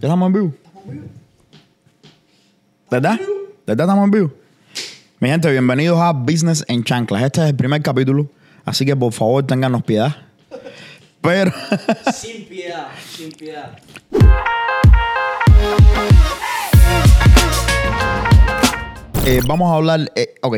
¿Ya estamos en vivo? ¿Verdad? ¿Verdad estamos en vivo? Mi gente, bienvenidos a Business en Chanclas. Este es el primer capítulo, así que por favor ténganos piedad. Pero, Sin piedad, sin piedad. eh, vamos a hablar. eh, ok,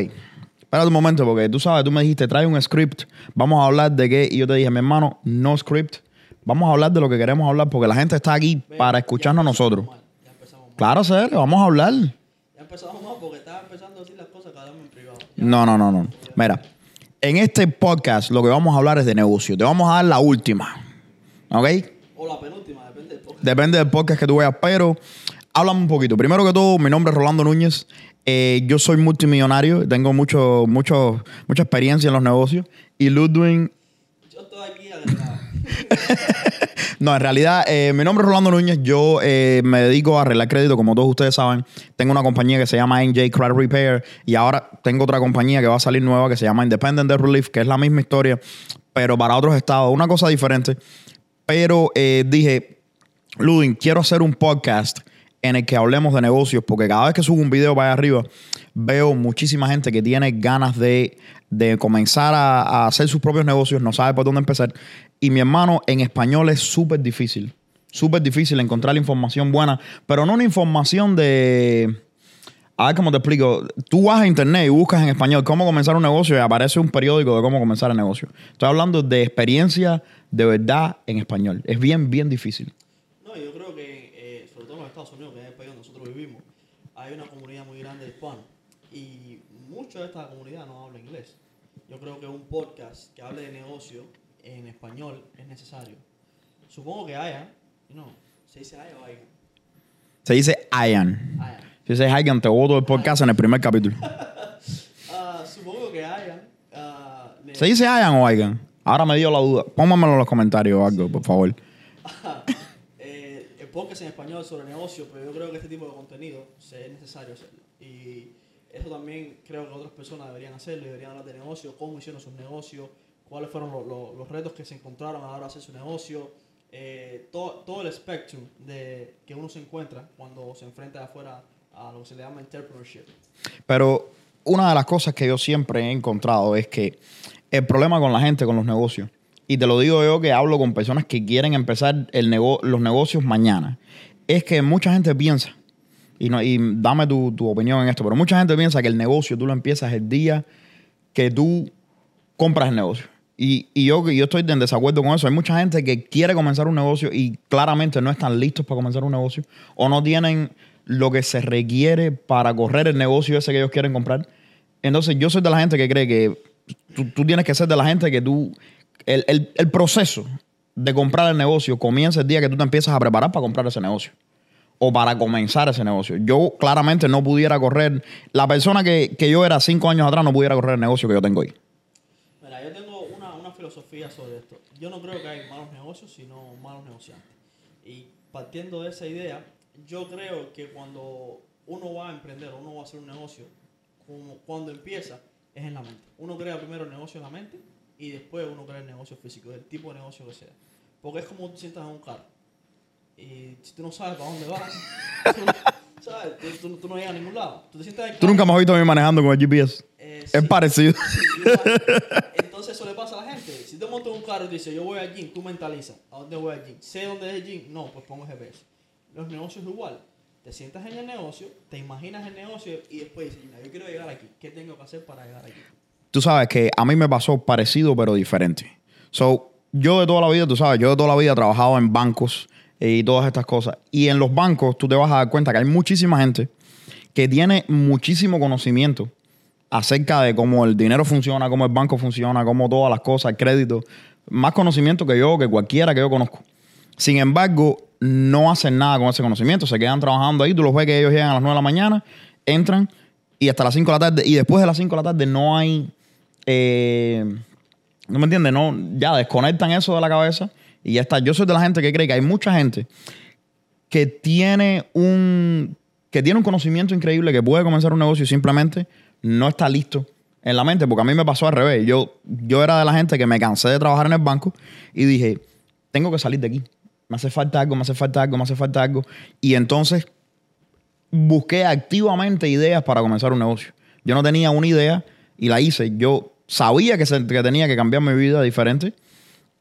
espérate un momento, porque tú sabes, tú me dijiste, trae un script. Vamos a hablar de qué. Y yo te dije, mi hermano, no script. Vamos a hablar de lo que queremos hablar, porque la gente está aquí para escucharnos nosotros. Ya empezamos mal. Claro, serio, vamos a hablar. Ya empezamos mal porque estaba empezando a decir las cosas que hablamos en privado. No, no, no, no. Mira, en este podcast lo que vamos a hablar es de negocio. Te vamos a dar la última. ¿Ok? O la penúltima, depende del podcast. Depende del podcast que tú veas, pero háblame un poquito. Primero que todo, mi nombre es Rolando Núñez. Eh, yo soy multimillonario, tengo mucho, mucho, mucha experiencia en los negocios. Y Ludwig, Yo estoy aquí agregado. no, en realidad, eh, mi nombre es Rolando Núñez. Yo eh, me dedico a arreglar crédito, como todos ustedes saben. Tengo una compañía que se llama NJ Credit Repair y ahora tengo otra compañía que va a salir nueva que se llama Independent Debt Relief, que es la misma historia, pero para otros estados, una cosa diferente. Pero eh, dije, Ludwig, quiero hacer un podcast en el que hablemos de negocios, porque cada vez que subo un video para allá arriba, veo muchísima gente que tiene ganas de, de comenzar a hacer sus propios negocios, no sabe por dónde empezar. Y mi hermano, en español es súper difícil, súper difícil encontrar la información buena, pero no una información de... A ver cómo te explico. Tú vas a internet y buscas en español cómo comenzar un negocio y aparece un periódico de cómo comenzar el negocio. Estoy hablando de experiencia de verdad en español. Es bien, bien difícil. No, yo creo que, eh, sobre todo en los Estados Unidos, que es el país donde nosotros vivimos, hay una comunidad muy grande de hispanos. Y mucha de esta comunidad no habla inglés. Yo creo que un podcast que hable de negocio en español es necesario. Supongo que haya, no, se dice haya o. Se dice Ian. Haya. Si dice Ian, te voto el podcast en el primer capítulo. Ah, supongo que haya. ah, ne- ¿Se dice Ian o Ian? Ahora me dio la duda. Pónganmelo en los comentarios o algo, por favor. eh, el podcast en español sobre negocio, pero yo creo que este tipo de contenido es necesario hacerlo. Y eso también creo que otras personas deberían hacerlo, y deberían hablar de negocio, cómo hicieron sus negocios, cuáles fueron lo- lo- los retos que se encontraron a la hora de hacer su negocio, eh, todo, el espectro de que uno se encuentra cuando se enfrenta afuera a lo que se le llama entrepreneurship. Pero una de las cosas que yo siempre he encontrado es que el problema con la gente, con los negocios, y te lo digo yo que hablo con personas que quieren empezar el nego- los negocios mañana, es que mucha gente piensa, y, no, y dame tu, tu opinión en esto, pero mucha gente piensa que el negocio tú lo empiezas el día que tú compras el negocio. Y, y yo, yo estoy en desacuerdo con eso. Hay mucha gente que quiere comenzar un negocio y claramente no están listos para comenzar un negocio o no tienen lo que se requiere para correr el negocio ese que ellos quieren comprar. Entonces yo soy de la gente que cree que tú, tienes que ser de la gente que tú... El, el- el proceso de comprar el negocio comienza el día que tú te empiezas a preparar para comprar ese negocio o para comenzar ese negocio. Yo claramente no pudiera correr, la persona que, que yo era cinco años atrás no pudiera correr el negocio que yo tengo hoy. Mira, yo tengo una, una filosofía sobre esto. Yo no creo que hay malos negocios, sino malos negociantes. Y partiendo de esa idea, yo creo que cuando uno va a emprender, uno va a hacer un negocio, como cuando empieza, es en la mente. Uno crea primero el negocio en la mente y después uno crea el negocio físico, el tipo de negocio que sea. Porque es como tú sientas en un carro. Y si tú no sabes para dónde vas, ¿sabes? Tú, tú- tú no llegas a ningún lado. Tú te sientas Tú nunca me has visto a mí manejando con el GPS. eh, Es sí. parecido. Entonces eso le pasa a la gente. Si te montas en un carro y te dice yo voy al gym, tú mentalizas, ¿a dónde voy al gym? ¿Sé dónde es el gym? No, pues pongo GPS. Los negocios igual. Te sientas en el negocio, te imaginas el negocio y después dices, "Mira, yo quiero llegar aquí. ¿Qué tengo que hacer para llegar aquí? Tú sabes que a mí me pasó parecido pero diferente. So, yo de toda la vida, tú sabes, yo de toda la vida he trabajado en bancos y todas estas cosas. Y en los bancos tú te vas a dar cuenta que hay muchísima gente que tiene muchísimo conocimiento acerca de cómo el dinero funciona, cómo el banco funciona, cómo todas las cosas, el crédito. Más conocimiento que yo, que cualquiera que yo conozco. Sin embargo, no hacen nada con ese conocimiento. Se quedan trabajando ahí. Tú los ves que ellos llegan a las 9 de la mañana, entran y hasta las 5 de la tarde. Y después de las 5 de la tarde no hay. eh, ¿No me entiendes? No, ya desconectan eso de la cabeza y ya está. Yo soy de la gente que cree que hay mucha gente que tiene un que tiene un conocimiento increíble, que puede comenzar un negocio y simplemente no está listo en la mente, porque a mí me pasó al revés. Yo, yo era de la gente que me cansé de trabajar en el banco y dije, tengo que salir de aquí. me hace falta algo, me hace falta algo, me hace falta algo. Y entonces busqué activamente ideas para comenzar un negocio. Yo no tenía una idea y la hice. Yo sabía que, se- que tenía que cambiar mi vida diferente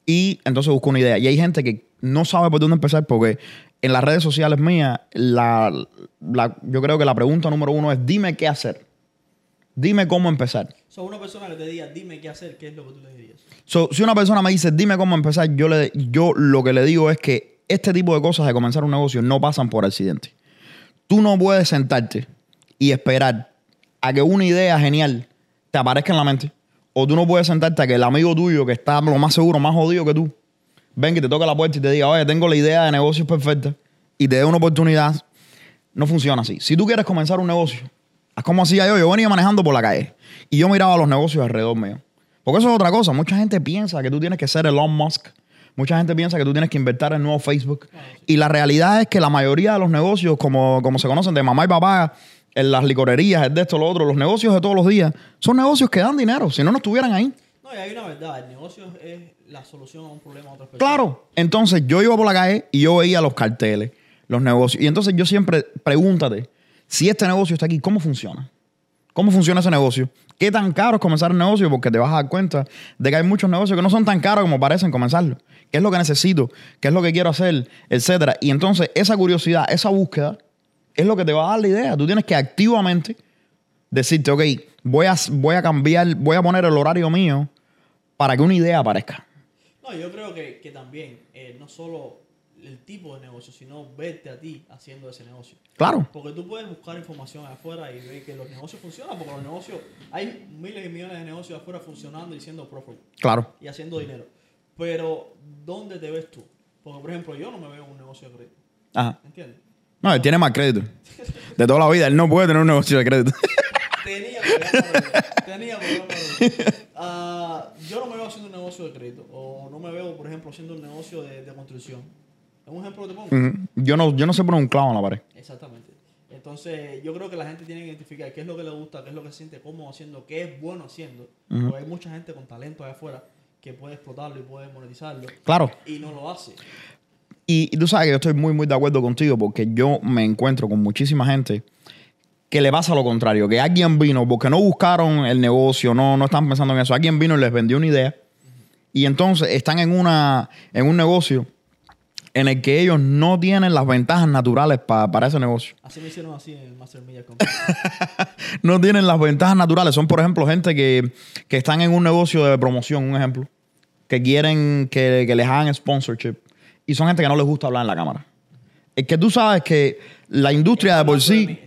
y entonces busqué una idea. Y hay gente que no sabe por dónde empezar porque en las redes sociales mías, la, la- yo creo que la pregunta número uno es dime qué hacer. Dime cómo empezar. So, una persona que te diga, dime qué hacer, ¿qué es lo que tú le dirías? So, si una persona me dice, dime cómo empezar, yo, le, yo lo que le digo es que este tipo de cosas de comenzar un negocio no pasan por accidente. Tú no puedes sentarte y esperar a que una idea genial te aparezca en la mente. O tú no puedes sentarte a que el amigo tuyo, que está lo más seguro, más jodido que tú, venga y te toque la puerta y te diga, oye, tengo la idea de negocios perfecta y te dé una oportunidad. No funciona así. Si tú quieres comenzar un negocio, haz como hacía yo. Yo venía manejando por la calle y yo miraba los negocios alrededor mío. Porque eso es otra cosa. Mucha gente piensa que tú tienes que ser Elon Musk. Mucha gente piensa que tú tienes que invertir en nuevo Facebook. Y la realidad es que la mayoría de los negocios, como, como se conocen de mamá y papá, en las licorerías, el de esto, lo otro, los negocios de todos los días, son negocios que dan dinero. Si no, no estuvieran ahí. No, y hay una verdad, el negocio es la solución a un problema de otras personas. Claro. Entonces yo iba por la calle y yo veía los carteles, los negocios. Y entonces yo siempre pregúntate, si este negocio está aquí, ¿cómo funciona? ¿Cómo funciona ese negocio? ¿Qué tan caro es comenzar un negocio? Porque te vas a dar cuenta de que hay muchos negocios que no son tan caros como parecen comenzarlo. ¿Qué es lo que necesito? ¿Qué es lo que quiero hacer? Etcétera. Y entonces esa curiosidad, esa búsqueda, es lo que te va a dar la idea. Tú tienes que activamente decirte, ok, voy a, voy a cambiar, voy a poner el horario mío para que una idea aparezca. No, yo creo que, que también, eh, no solo el tipo de negocio, sino verte a ti haciendo ese negocio. Claro. Porque tú puedes buscar información afuera y ver que los negocios funcionan, porque los negocios, hay miles y millones de negocios afuera funcionando y siendo profit Claro. y haciendo dinero. Pero, ¿dónde te ves tú? Porque, por ejemplo, yo no me veo en un negocio de crédito. Ajá. ¿Entiendes? No, él tiene más crédito. De toda la vida. Él no puede tener un negocio de crédito. Tenía problemas. Tenía problemas. Ah, yo no me veo haciendo un negocio de crédito. O no me veo, por ejemplo, haciendo un negocio de, de construcción. ¿Es un ejemplo que te pongo? Yo, no, yo no sé poner un clavo en la pared. Exactamente. Entonces, yo creo que la gente tiene que identificar qué es lo que le gusta, qué es lo que se siente cómodo haciendo, qué es bueno haciendo. Porque hay mucha gente con talento allá afuera que puede explotarlo y puede monetizarlo. Claro. Y no lo hace. Y, y tú sabes que yo estoy muy, muy de acuerdo contigo porque yo me encuentro con muchísima gente que le pasa lo contrario, que alguien vino porque no buscaron el negocio, no, no están pensando en eso, alguien vino y les vendió una idea y entonces están en, una, en un negocio en el que ellos no tienen las ventajas naturales pa- para ese negocio. Así me hicieron así en Master Media Company. no tienen las ventajas naturales. Son, por ejemplo, gente que, que están en un negocio de promoción, un ejemplo, que quieren que, que les hagan sponsorship. Y son gente que no les gusta hablar en la cámara. Es que tú sabes que la industria de por sí,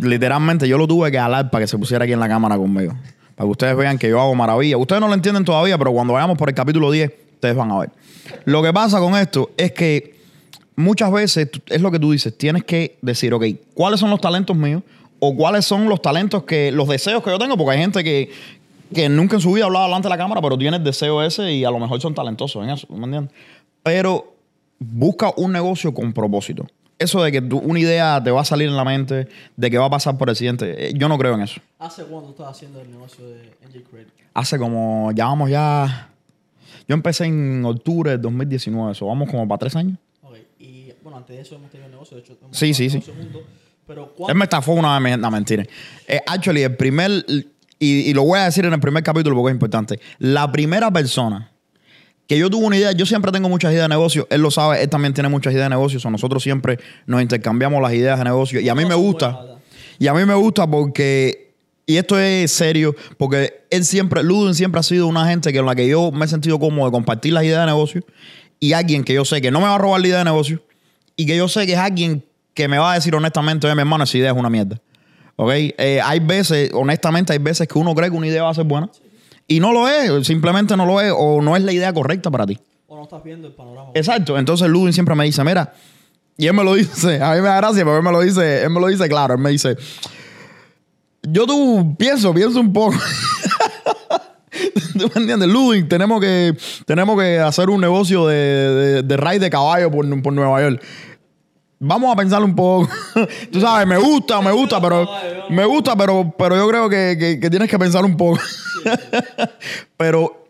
literalmente, yo lo tuve que hablar para que se pusiera aquí en la cámara conmigo. Para que ustedes vean que yo hago maravilla. Ustedes no lo entienden todavía, pero cuando vayamos por el capítulo 10, ustedes van a ver. Lo que pasa con esto es que muchas veces es lo que tú dices, tienes que decir, ok, ¿cuáles son los talentos míos? O cuáles son los talentos que, los deseos que yo tengo, porque hay gente que, que nunca en su vida ha hablado delante de la cámara, pero tiene el deseo ese y a lo mejor son talentosos en eso, ¿me entiendes? Pero busca un negocio con propósito. Eso de que tú- una idea te va a salir en la mente, de que va a pasar por el siguiente, eh, yo no creo en eso. ¿Hace cuándo estás haciendo el negocio de NJ Credit? Hace como, ya vamos ya, yo empecé en octubre del 2019, eso vamos como para tres años. Ok. Y bueno, antes de eso hemos tenido negocio. De hecho, hemos Sí, sí, sí. juntos. Pero Él me estafó una vez, no, mentira. Eh, actually, el primer, y, y lo voy a decir en el primer capítulo porque es importante, la primera persona que yo tuve una idea, yo siempre tengo muchas ideas de negocio, él lo sabe, él también tiene muchas ideas de negocio, o sea, nosotros siempre nos intercambiamos las ideas de negocio y a mí me gusta, y a mí me gusta porque, y esto es serio, porque él siempre, Ludwig siempre ha sido una gente que en la que yo me he sentido cómodo de compartir las ideas de negocio y alguien que yo sé que no me va a robar la idea de negocio y que yo sé que es alguien que me va a decir honestamente, oye, mi hermano, esa idea es una mierda. ¿Ok? Eh, hay veces, honestamente, hay veces que uno cree que una idea va a ser buena y no lo es, simplemente no lo es o no es la idea correcta para ti. O no estás viendo el panorama. Exacto. Entonces Ludwig siempre me dice, mira, y él me lo dice, a mí me da gracia porque él me lo dice, él me lo dice claro, él me dice, yo tú pienso, pienso un poco. ¿Tú me entiendes? Ludwig, tenemos que, tenemos que hacer un negocio de, de, de raid de caballo por, por Nueva York. Vamos a pensar un poco. Tú sabes, me gusta, me gusta, pero me gusta, pero, pero yo creo que, que- tienes que pensar un poco. pero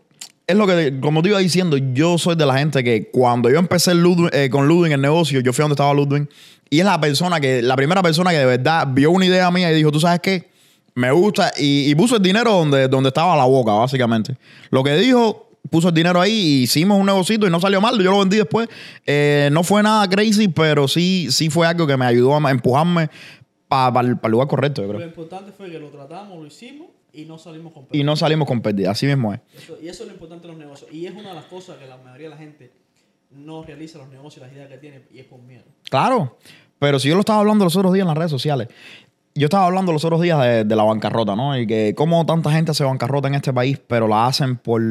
es lo que, como te iba diciendo, yo soy de la gente que cuando yo empecé eh, con Ludwig el negocio, yo fui donde estaba Ludwig y es la persona que, la primera persona que de verdad vio una idea mía y dijo, tú sabes qué, me gusta y, y puso el dinero donde, donde estaba la boca, básicamente. Lo que dijo, puso el dinero ahí y hicimos un negocito y no salió mal, yo lo vendí después. Eh, no fue nada crazy, pero sí, sí fue algo que me ayudó a empujarme para el lugar correcto, yo Lo creo. importante fue que lo tratamos, lo hicimos y no salimos con Y no salimos con pérdida, así mismo es. Eso- y eso es lo importante de los negocios. Y es una de las cosas que la mayoría de la gente no realiza los negocios, las ideas que tiene, y es por miedo. Claro, pero si yo lo estaba hablando los otros días en las redes sociales, yo estaba hablando los otros días de, de la bancarrota, ¿no? Y que cómo tanta gente se bancarrota en este país, pero la hacen por,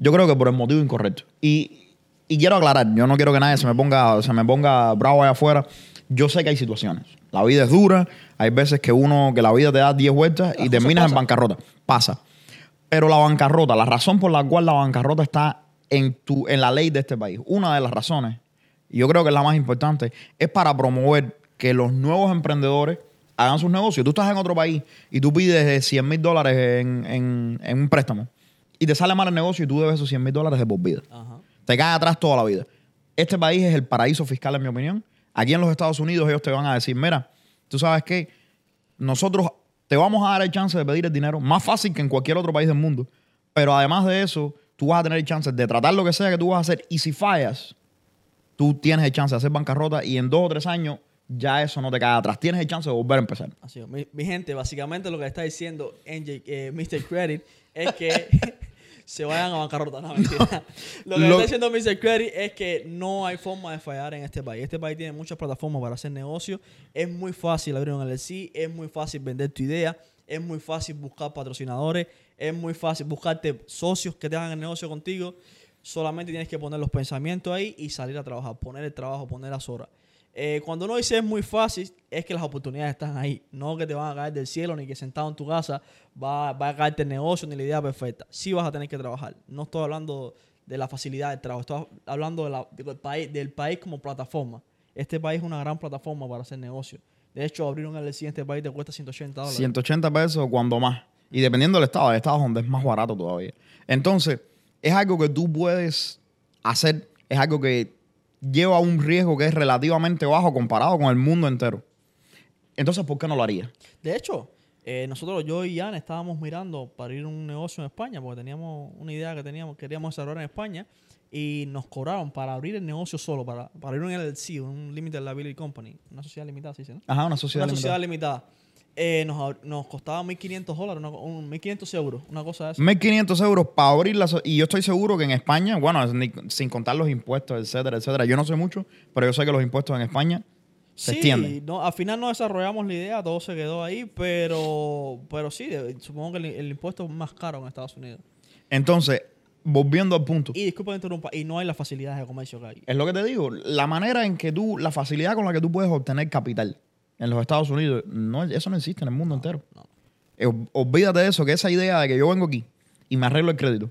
yo creo que por el motivo incorrecto. Y, y quiero aclarar, yo no quiero que nadie se me ponga, se me ponga bravo allá afuera. Yo sé que hay situaciones. La vida es dura, hay veces que uno, que la vida te da 10 vueltas y terminas en bancarrota. Pasa. Pero la bancarrota, la razón por la cual la bancarrota está en, tu, en la ley de este país, una de las razones, y yo creo que es la más importante, es para promover que los nuevos emprendedores hagan sus negocios. Tú estás en otro país y tú pides 100 mil dólares en, en- en un préstamo y te sale mal el negocio y tú debes esos 100 mil dólares de por vida. Ajá. Te cae atrás toda la vida. Este país es el paraíso fiscal, en mi opinión. Aquí en los Estados Unidos ellos te van a decir, mira, tú sabes qué, nosotros te vamos a dar el chance de pedir el dinero más fácil que en cualquier otro país del mundo. Pero además de eso, tú vas a tener el chance de tratar lo que sea que tú vas a hacer. Y si fallas, tú tienes el chance de hacer bancarrota y en dos o tres años ya eso no te cae atrás. Tienes el chance de volver a empezar. Así es. Mi, mi gente, básicamente lo que está diciendo NJ, eh, Mr. Credit es que se vayan a bancarrota. No, mentira. Lo que Lo- está diciendo Mr. Credit es que no hay forma de fallar en este país. Este país tiene muchas plataformas para hacer negocios. Es muy fácil abrir un LLC, es muy fácil vender tu idea, es muy fácil buscar patrocinadores, es muy fácil buscarte socios que te hagan el negocio contigo. Solamente tienes que poner los pensamientos ahí y salir a trabajar, poner el trabajo, poner las horas. Eh, cuando uno dice es muy fácil, es que las oportunidades están ahí. No que te van a caer del cielo, ni que sentado en tu casa va, a caerte el negocio, ni la idea perfecta. Sí vas a tener que trabajar. No estoy hablando de la facilidad del trabajo, estoy hablando de la- del, país, como plataforma. Este país es una gran plataforma para hacer negocio. De hecho, abrir un LLC en este país te cuesta 180 dólares. 180 pesos cuando más. Y dependiendo del estado, hay estados donde es más barato todavía. Entonces, es algo que tú puedes hacer, es algo que lleva un riesgo que es relativamente bajo comparado con el mundo entero. Entonces, ¿por qué no lo haría? De hecho, eh, nosotros, yo y Jan, estábamos mirando para ir a un negocio en España, porque teníamos una idea que teníamos, queríamos desarrollar en España, y nos cobraron para abrir el negocio solo, para, para abrir un LLC, un Limited Liability Company, una sociedad limitada, ¿sí? ¿sí, no? Ajá, una sociedad Una sociedad limitada. Eh, nos, nos costaba 1.500 dólares, una co- un 1.500 euros, una cosa de esa. 1.500 euros para abrirla. Y yo estoy seguro que en España, bueno, sin contar los impuestos, etcétera, etcétera. Yo no sé mucho, pero yo sé que los impuestos en España se Sí, extienden. no, al final no desarrollamos la idea, todo se quedó ahí, pero, pero sí, supongo que el, el impuesto es más caro en Estados Unidos. Entonces, volviendo al punto. Y disculpa que interrumpa, y no hay las facilidades de comercio que hay. Es lo que te digo. La manera en que tú, la facilidad con la que tú puedes obtener capital en los Estados Unidos, no, eso no existe en el mundo entero. no. Eh, olvídate de eso, que esa idea de que yo vengo aquí y me arreglo el crédito.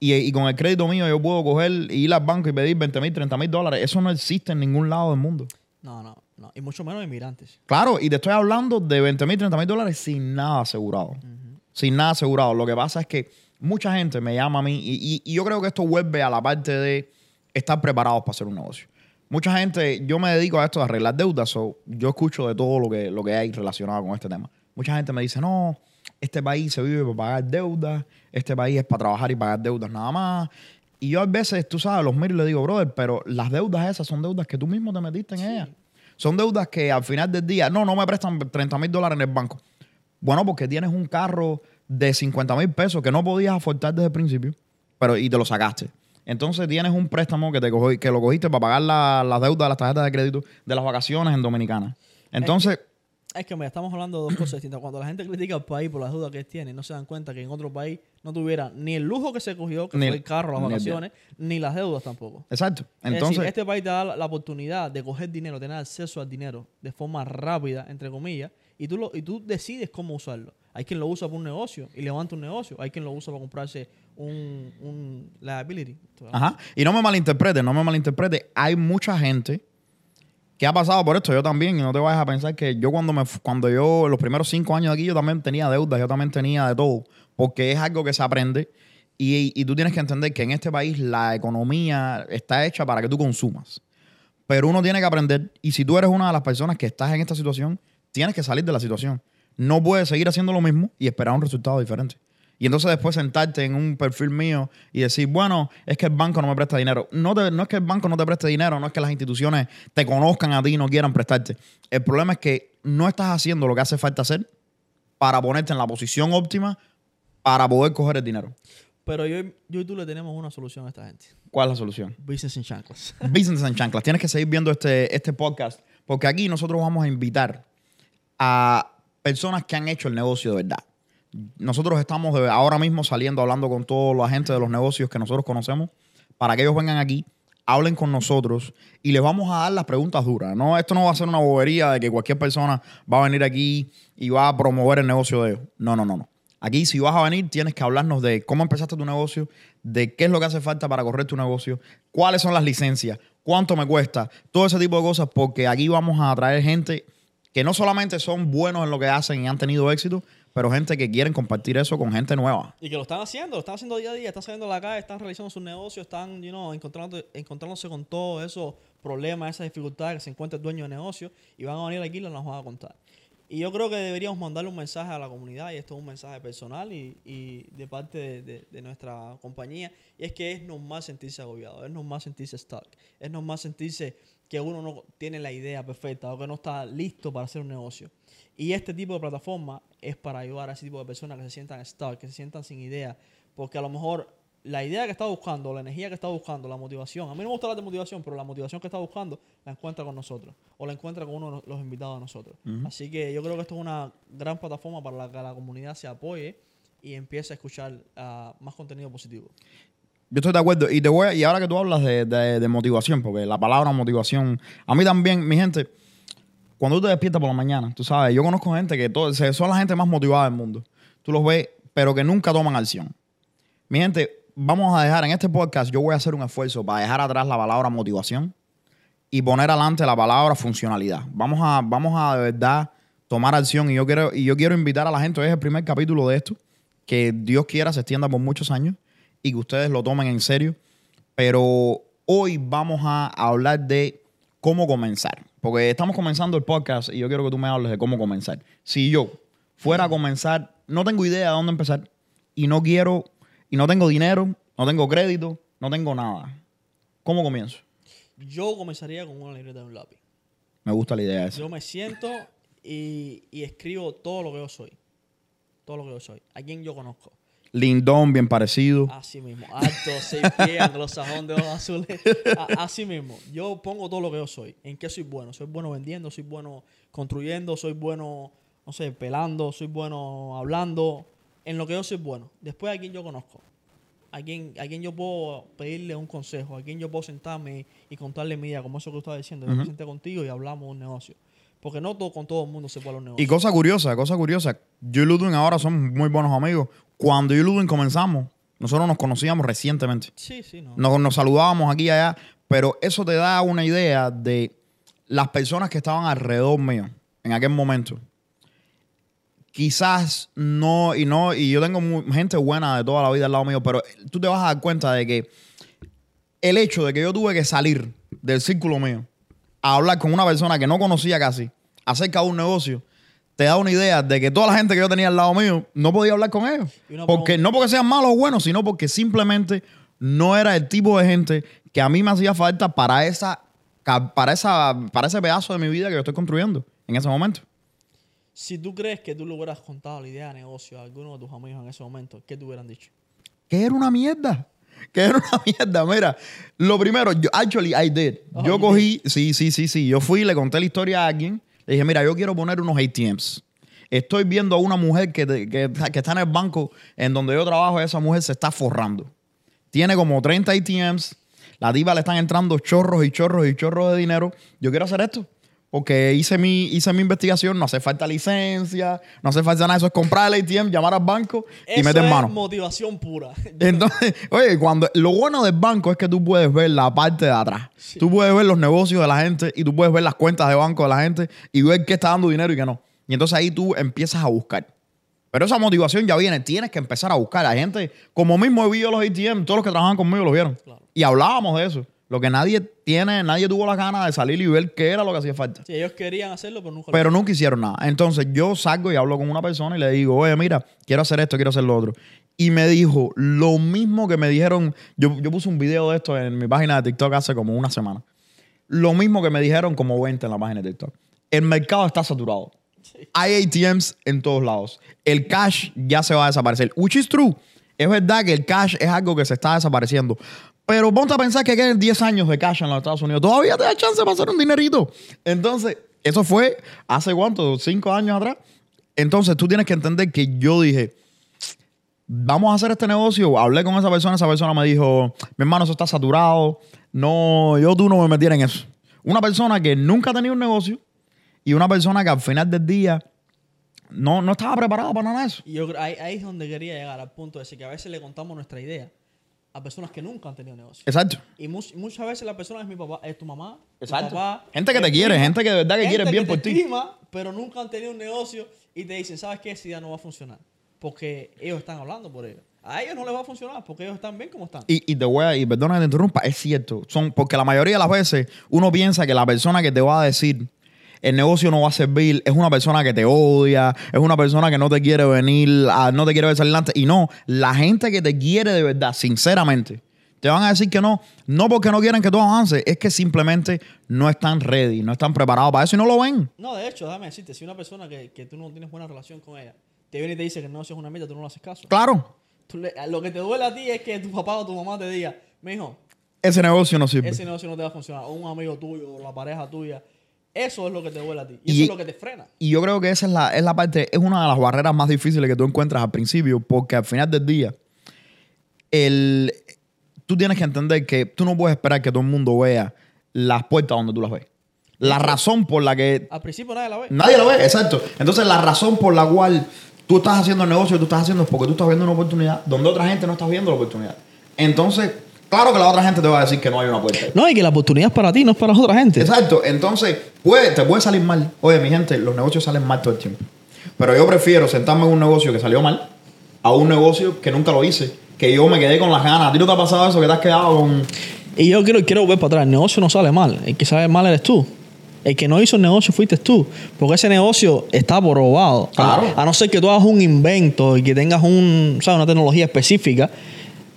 Y, y con el crédito mío yo puedo coger y ir al banco y pedir 20 mil, 30 mil dólares. Eso no existe en ningún lado del mundo. No, no, no. Y mucho menos inmigrantes. Claro, y te estoy hablando de 20 mil, 30 mil dólares sin nada asegurado. Sin nada asegurado. Lo que pasa es que mucha gente me llama a mí y, y- y yo creo que esto vuelve a la parte de estar preparados para hacer un negocio. Mucha gente, yo me dedico a esto de arreglar deudas, so yo escucho de todo lo que, lo que hay relacionado con este tema. Mucha gente me dice, no, este país se vive para pagar deudas, este país es para trabajar y pagar deudas nada más. Y yo a veces, tú sabes, los miro y le digo, brother, pero las deudas esas son deudas que tú mismo te metiste en ellas. Son deudas que al final del día, no, no me prestan 30 mil dólares en el banco. Bueno, porque tienes un carro de 50 mil pesos que no podías afortar desde el principio, pero y te lo sacaste. Entonces tienes un préstamo que, te cogi- que lo cogiste para pagar la- las deudas de las tarjetas de crédito de las vacaciones en Dominicana. Entonces, Es que mira, estamos hablando de dos cosas distintas. Cuando la gente critica al país por las dudas que tiene, no se dan cuenta que en otro país no tuviera ni el lujo que se cogió, que Ni- fue el carro, las ni vacaciones, ni las deudas tampoco. exacto. es Entonces, decir, este país te da la, la oportunidad de coger dinero, tener acceso al dinero de forma rápida, entre comillas, y tú, lo, y tú decides cómo usarlo. Hay quien lo usa para un negocio y levanta un negocio. Hay quien lo usa para comprarse un, liability. Ajá. Y no me malinterprete, no me malinterprete. Hay mucha gente que ha pasado por esto, yo también, y no te vayas a pensar que yo cuando me cuando yo, los primeros cinco años aquí, yo también tenía deudas, yo también tenía de todo, porque es algo que se aprende Y, y tú tienes que entender que en este país la economía está hecha para que tú consumas. Pero uno tiene que aprender, y si tú eres una de las personas que estás en esta situación, tienes que salir de la situación. No puedes seguir haciendo lo mismo y esperar un resultado diferente. Y entonces después sentarte en un perfil mío y decir, bueno, es que el banco no me presta dinero. No, te- no es que el banco no te preste dinero, no es que las instituciones te conozcan a ti y no quieran prestarte. El problema es que no estás haciendo lo que hace falta hacer para ponerte en la posición óptima para poder coger el dinero. Pero yo, yo y tú le tenemos una solución a esta gente. ¿Cuál es la solución? Business in chanclas. Business and Chanclas. Tienes que seguir viendo este, este podcast porque aquí nosotros vamos a invitar a personas que han hecho el negocio de verdad. Nosotros estamos ahora mismo saliendo hablando con toda la gente de los negocios que nosotros conocemos para que ellos vengan aquí, hablen con nosotros y les vamos a dar las preguntas duras. No, esto no va a ser una bobería de que cualquier persona va a venir aquí y va a promover el negocio de ellos. No, no, no, no. Aquí si vas a venir tienes que hablarnos de cómo empezaste tu negocio, de qué es lo que hace falta para correr tu negocio, cuáles son las licencias, cuánto me cuesta, todo ese tipo de cosas, porque aquí vamos a traer gente que no solamente son buenos en lo que hacen y han tenido éxito, pero gente que quieren compartir eso con gente nueva. Y que lo están haciendo, lo están haciendo día a día, están saliendo a la calle, están realizando sus negocios, están you know, encontrando, encontrándose con todos esos problemas, esas dificultades que se encuentra el dueño de negocio y van a venir aquí y nos van a contar. Y yo creo que deberíamos mandarle un mensaje a la comunidad, y esto es un mensaje personal y, y de parte de, nuestra compañía, y es que es normal sentirse agobiado, es normal sentirse stuck, es normal sentirse que uno no tiene la idea perfecta o que no está listo para hacer un negocio. Y este tipo de plataforma es para ayudar a ese tipo de personas que se sientan stuck, que se sientan sin idea, porque a lo mejor la idea que está buscando, la energía que está buscando, la motivación, a mí no me gusta hablar de motivación, pero la motivación que está buscando la encuentra con nosotros o la encuentra con uno de los invitados de nosotros. Así que yo creo que esto es una gran plataforma para la que la comunidad se apoye y empiece a escuchar ah, más contenido positivo. Yo estoy de acuerdo. Y, te voy a- y ahora que tú hablas de, de- de motivación, porque la palabra motivación, a mí también, mi gente, cuando tú te despiertas por la mañana, tú sabes, yo conozco gente que todo- son la gente más motivada del mundo. Tú los ves, pero que nunca toman acción. Mi gente, vamos a dejar en este podcast, yo voy a hacer un esfuerzo para dejar atrás la palabra motivación y poner adelante la palabra funcionalidad. Vamos a, vamos a de verdad tomar acción y yo quiero, y yo quiero invitar a la gente, es el primer capítulo de esto, que Dios quiera se extienda por muchos años y que ustedes lo tomen en serio. Pero hoy vamos a hablar de cómo comenzar. Porque estamos comenzando el podcast y yo quiero que tú me hables de cómo comenzar. Si yo fuera a comenzar, no tengo idea de dónde empezar y no quiero, y no tengo dinero, no tengo crédito, no tengo nada. ¿Cómo comienzo? Yo comenzaría con una libreta y un lápiz. Me gusta la idea esa. Yo me siento y, y escribo todo lo que yo soy. Todo lo que yo soy. A quien yo conozco. Lindón, bien parecido. Así mismo. Alto, seis pies, anglosajón de ojos azules. A- así mismo. Yo pongo todo lo que yo soy. ¿En qué soy bueno? Soy bueno vendiendo, soy bueno construyendo, soy bueno, no sé, pelando, soy bueno hablando. En lo que yo soy bueno. Después a quien yo conozco. A quien, a quien yo puedo pedirle un consejo. A quien yo puedo sentarme y contarle mi idea. Como eso que estaba diciendo. Yo me senté contigo y hablamos de un negocio. Porque no todo, con todo el mundo se puede hablar un negocio. Y cosa curiosa, cosa curiosa. Yo y Ludwig ahora somos muy buenos amigos. Cuando yo y Ludwig comenzamos, nosotros nos conocíamos recientemente. Sí, sí, no. Nos, nos saludábamos aquí y allá, pero eso te da una idea de las personas que estaban alrededor mío en aquel momento. Quizás no, y no, y yo tengo gente buena de toda la vida al lado mío, pero tú te vas a dar cuenta de que el hecho de que yo tuve que salir del círculo mío a hablar con una persona que no conocía casi acerca de un negocio, te da una idea de que toda la gente que yo tenía al lado mío no podía hablar con ellos. Porque, no porque sean malos o buenos, sino porque simplemente no era el tipo de gente que a mí me hacía falta para esa para esa para ese pedazo de mi vida que yo estoy construyendo en ese momento. Si tú crees que tú le hubieras contado la idea de negocio a alguno de tus amigos en ese momento, ¿qué te hubieran dicho? Que era una mierda. Que era una mierda. Mira, lo primero, yo, actually, I did. Oh, yo cogí, sí, sí, sí, sí. Yo fui, le conté la historia a alguien. Le dije, mira, yo quiero poner unos ATMs. Estoy viendo a una mujer que, que, que está en el banco en donde yo trabajo. Esa mujer se está forrando. Tiene como 30 ATMs. La diva le están entrando chorros y chorros y chorros de dinero. Yo quiero hacer esto. Porque hice mi, hice mi investigación. No hace falta licencia. No hace falta nada. Eso es comprar el ATM, llamar al banco y Eso meter es mano. motivación pura. Entonces, oye, cuando lo bueno del banco es que tú puedes ver la parte de atrás. Sí. Tú puedes ver los negocios de la gente y tú puedes ver las cuentas de banco de la gente y ver qué está dando dinero y qué no. Y entonces ahí tú empiezas a buscar. Pero esa motivación ya viene. Tienes que empezar a buscar. Hay gente, como mismo vi yo los ATM, todos los que trabajan conmigo lo vieron. Claro. Y hablábamos de eso. Lo que nadie tiene, nadie tuvo la gana de salir y ver qué era lo que hacía falta. Sí, ellos querían hacerlo, pero nunca lo Pero nunca hicieron nada. Entonces yo salgo y hablo con una persona y le digo, oye, mira, quiero hacer esto, quiero hacer lo otro. Y me dijo lo mismo que me dijeron. Yo, yo puse un video de esto en mi página de TikTok hace como una semana. Lo mismo que me dijeron como 20 en la página de TikTok. El mercado está saturado. Hay ATMs en todos lados. El cash ya se va a desaparecer. Which is true. Es verdad que el cash es algo que se está desapareciendo. Pero ponte a pensar que quedan 10 años de cash en los Estados Unidos. Todavía te da chance para hacer un dinerito. Entonces, eso fue hace cuánto, 5 años atrás. Entonces, tú tienes que entender que yo dije, vamos a hacer este negocio. Hablé con esa persona, esa persona me dijo, mi hermano, eso está saturado. No, yo tú no me metiera en eso. Una persona que nunca ha tenido un negocio y una persona que al final del día no, no estaba preparada para nada de eso. Yo ahí, ahí es donde quería llegar, al punto de decir que a veces le contamos nuestra idea a personas que nunca han tenido negocio. Exacto. Y much- muchas veces la persona es mi papá, es tu mamá, tu Exacto. papá, Gente que te tu quiere, gente que de verdad que quiere bien por ti. pero nunca han tenido un negocio y te dicen, ¿sabes qué? Esa idea no va a funcionar. Porque ellos están hablando por ellos. A ellos no les va a funcionar porque ellos están bien como están. Y, y te voy a, y perdona que te interrumpa, es cierto. Son, porque la mayoría de las veces uno piensa que la persona que te va a decir el negocio no va a servir es una persona que te odia, es una persona que no te quiere venir, a- no te quiere ver salir antes. Y no, la gente que te quiere de verdad, sinceramente, te van a decir que no, no porque no quieren que tú avances, es que simplemente no están ready, no están preparados para eso y no lo ven. No, de hecho, déjame decirte, si una persona que, que tú no tienes buena relación con ella te viene y te dice que el negocio es una meta, tú no le haces caso. Claro, Tú le- lo que te duele a ti es que tu papá o tu mamá te diga, mijo, ese negocio no sirve. ese negocio no te va a funcionar. O un amigo tuyo, o la pareja tuya. Eso es lo que te duele a ti. Y, Y- eso es lo que te frena. Y yo creo que esa es la, es la parte, es una de las barreras más difíciles que tú encuentras al principio, porque al final del día, el, tú tienes que entender que tú no puedes esperar que todo el mundo vea las puertas donde tú las ves. La razón por la que Al principio nadie la ve. nadie lo ve, exacto. Entonces, la razón por la cual tú estás haciendo el negocio, tú estás haciendo es porque tú estás viendo una oportunidad donde otra gente no está viendo la oportunidad. Entonces, claro que la otra gente te va a decir que no hay una puerta. ahí. No, y que la oportunidad es para ti, no es para la otra gente. Exacto. Entonces, puede, te puede salir mal. Oye, mi gente, los negocios salen mal todo el tiempo. Pero yo prefiero sentarme en un negocio que salió mal a un negocio que nunca lo hice. Que yo me quedé con las ganas. ¿A ti no te ha pasado eso? Que te has quedado con... Y yo quiero, quiero volver para atrás. El negocio no sale mal. El que sale mal eres tú. El que no hizo el negocio fuiste tú. Porque ese negocio está probado. Claro. A, a no ser que tú hagas un invento y que tengas un, ¿sabes? una tecnología específica.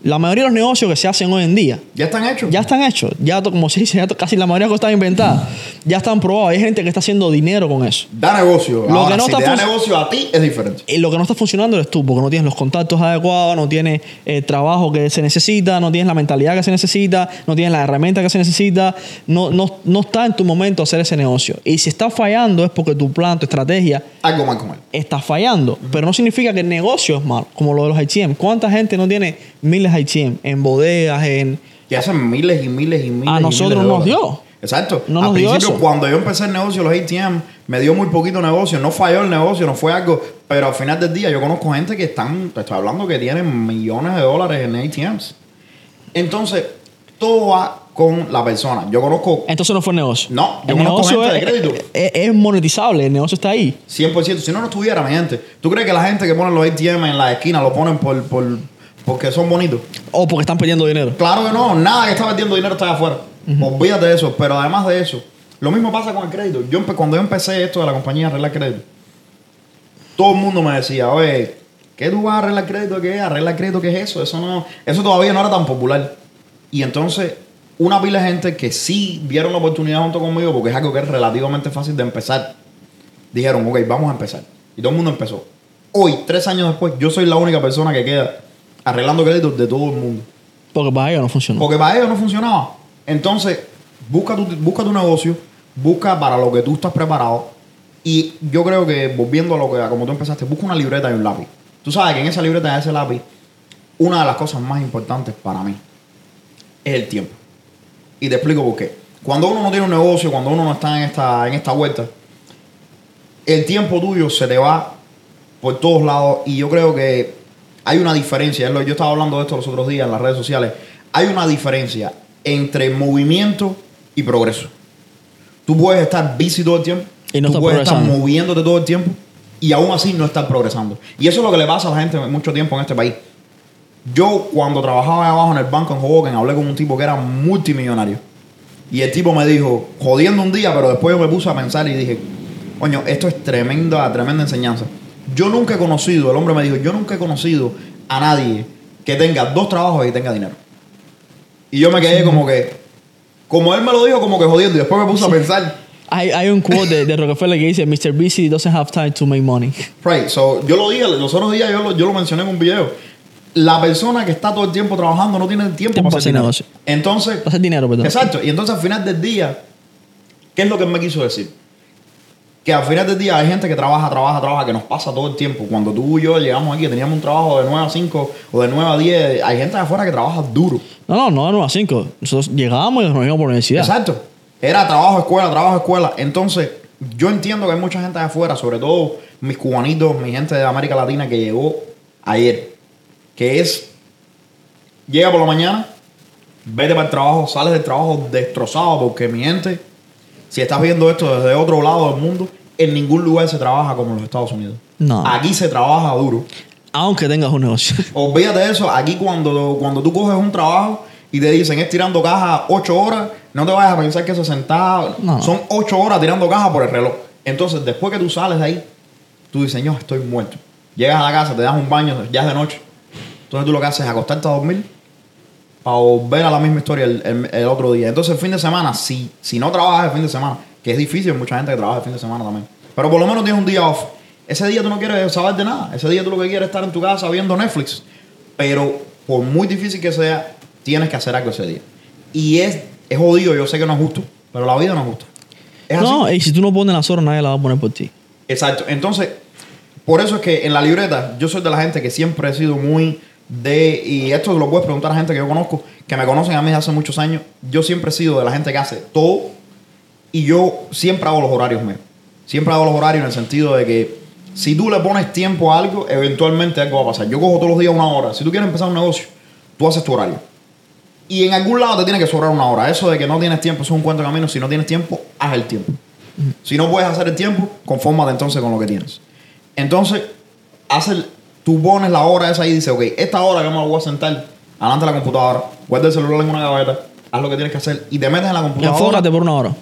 La mayoría de los negocios que se hacen hoy en día ¿Ya están hechos? ya están hechos. Ya, como se dice, ya casi la mayoría de cosas están inventadas. Ya están probados. Hay gente que está haciendo dinero con eso. Da negocio. Lo Ahora, que no si está te da negocio a ti, es diferente. Y lo que no está funcionando eres tú, porque no tienes los contactos adecuados, no tienes el trabajo que se necesita, no tienes la mentalidad que se necesita, no tienes la herramienta que se necesita, no, no, no está en tu momento hacer ese negocio. Y si está fallando es porque tu plan, tu estrategia Algo mal con él. está fallando. Pero no significa que el negocio es malo, como lo de los ITM. ¿Cuánta gente no tiene miles de En bodegas, en... Que hacen miles y miles y miles A nosotros miles nos dio. Exacto. No Al principio, cuando yo empecé el negocio, los ATM, me dio muy poquito negocio. No falló el negocio, no fue algo. Pero al final del día, yo conozco gente que están, te estoy hablando, que tienen millones de dólares en ATMs. Entonces, todo va con la persona. Yo conozco Entonces no fue negocio. No, yo el conozco negocio gente es, de crédito. es- es monetizable, el negocio está ahí. 100%. Si no, no estuviera, mi gente. ¿Tú crees que la gente que pone los ATM en la esquina lo ponen por, por, porque son bonitos? O porque están perdiendo dinero. Claro que no, nada que está perdiendo dinero está allá afuera. Olvídate de eso. Pero además de eso, lo mismo pasa con el crédito. Yo cuando yo empecé esto de la compañía Arreglar Crédito, todo el mundo me decía, oye, ¿qué tú vas a arreglar crédito? ¿Qué es? ¿Arreglar crédito qué es eso? Eso no, eso todavía no era tan popular. Y entonces, una pila de gente que sí vieron la oportunidad junto conmigo, porque es algo que es relativamente fácil de empezar, dijeron, ok, vamos a empezar. Y todo el mundo empezó. Hoy, tres años después, yo soy la única persona que queda arreglando créditos de todo el mundo. Porque para ellos no funcionó. Porque para ellos no funcionaba. Entonces, busca tu, busca tu negocio, busca para lo que tú estás preparado. Y yo creo que, volviendo a lo que como tú empezaste, busca una libreta y un lápiz. Tú sabes que en esa libreta y ese lápiz, una de las cosas más importantes para mí es el tiempo. Y te explico por qué. Cuando uno no tiene un negocio, cuando uno no está en esta, en esta vuelta, el tiempo tuyo se te va por todos lados y yo creo que hay una diferencia. Yo estaba hablando de esto los otros días en las redes sociales. Hay una diferencia entre movimiento y progreso. Tú puedes estar busy todo el tiempo. Y no tú puedes estar moviéndote todo el tiempo. y aún así no estar progresando. Y eso es lo que le pasa a la gente mucho tiempo en este país. Yo cuando trabajaba ahí abajo en el banco en Hoboken hablé con un tipo que era multimillonario. Y el tipo me dijo, jodiendo un día, pero después yo me puse a pensar y dije, coño, esto es tremenda, tremenda enseñanza. Yo nunca he conocido, el hombre me dijo, yo nunca he conocido a nadie que tenga dos trabajos y tenga dinero. Y yo me quedé como que, como él me lo dijo, como que jodiendo. Y después me puse a pensar, Hay, hay un quote de, de Rockefeller que dice, Mr. Busy doesn't have time to make money. Right, so yo lo dije, los otros días yo lo, yo lo mencioné en un video. La persona que está todo el tiempo trabajando no tiene tiempo, Tiempo para hacer para dinero. hacer negocio. Entonces, Para hacer dinero, perdón. exacto. Y entonces al final del día, ¿qué es lo que él me quiso decir? Que al final del día hay gente que trabaja, trabaja, trabaja, que nos pasa todo el tiempo. Cuando tú y yo llegamos aquí, teníamos un trabajo de 9 a 5 o de 9 a 10, hay gente de afuera que trabaja duro. No, no, no de 9 a 5. Nosotros llegábamos y nos íbamos por la universidad. Exacto. Era trabajo, escuela, trabajo, escuela. Entonces, yo entiendo que hay mucha gente de afuera, sobre todo mis cubanitos, mi gente de América Latina que llegó ayer. Que es, llega por la mañana, vete para el trabajo, sales del trabajo destrozado porque mi gente, si estás viendo esto desde otro lado del mundo, en ningún lugar se trabaja como en los Estados Unidos. No. Aquí se trabaja duro. Aunque tengas un negocio. Olvídate de eso. Aquí cuando, cuando tú coges un trabajo y te dicen es tirando caja ocho horas, no te vayas a pensar que eso es sentado. No. Son ocho horas tirando caja por el reloj. Entonces, después que tú sales de ahí, tú dices, Señor, estoy muerto. Llegas a la casa, te das un baño, ya es de noche. Entonces tú lo que haces es acostarte a dormir para volver a la misma historia el, el- el otro día. Entonces, el fin de semana, si, si no trabajas el fin de semana, que es difícil, mucha gente que trabaja el fin de semana también. Pero por lo menos tienes un día off. Ese día tú no quieres saber de nada. Ese día tú lo que quieres es estar en tu casa viendo Netflix. Pero por muy difícil que sea, tienes que hacer algo ese día. Y es, es jodido, yo sé que no es justo, pero la vida no es justa. Es así. No, y si tú no pones las horas, nadie las va a poner por ti. Exacto. Entonces, por eso es que en la libreta yo soy de la gente que siempre he sido muy de, y esto lo puedes preguntar a gente que yo conozco, que me conocen a mí desde hace muchos años, yo siempre he sido de la gente que hace todo y yo siempre hago los horarios míos. Siempre hago los horarios en el sentido de que si tú le pones tiempo a algo, eventualmente algo va a pasar. Yo cojo todos los días una hora. Si tú quieres empezar un negocio, tú haces tu horario. Y en algún lado te tiene que sobrar una hora. Eso de que no tienes tiempo es un cuento de camino. Si no tienes tiempo, haz el tiempo. Si no puedes hacer el tiempo, confórmate entonces con lo que tienes. Entonces, haz tú pones la hora esa y dices, ok, esta hora que me voy a sentar delante de la computadora, guarda el celular en una gaveta, haz lo que tienes que hacer y te metes en la computadora. Enfócate por una hora.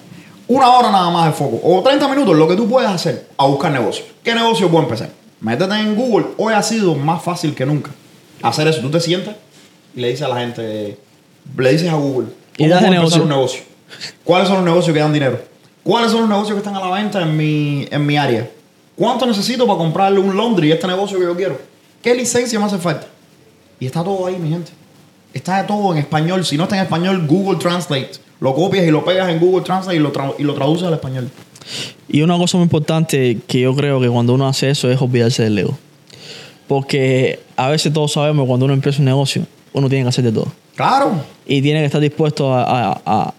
Una hora nada más de foco. O 30 minutos, lo que tú puedes hacer a buscar negocios. ¿Qué negocio puedo empezar? Métete en Google. Hoy ha sido más fácil que nunca hacer eso. Tú te sientas y le dices a la gente, le dices a Google, ¿cómo puedo negocio. un negocio? ¿Cuáles son los negocios que dan dinero? ¿Cuáles son los negocios que están a la venta en mi, en mi área? ¿Cuánto necesito para comprarle un laundry este negocio que yo quiero? ¿Qué licencia me hace falta? Y está todo ahí, mi gente. Está todo en español. Si no está en español, Google Translate. Lo copias y lo pegas en Google Translate y lo, tra- y lo traduces al español. Y una cosa muy importante que yo creo que cuando uno hace eso es olvidarse del ego. Porque a veces todos sabemos que cuando uno empieza un negocio, uno tiene que hacer de todo. Claro. Y tiene que estar dispuesto a, a- a-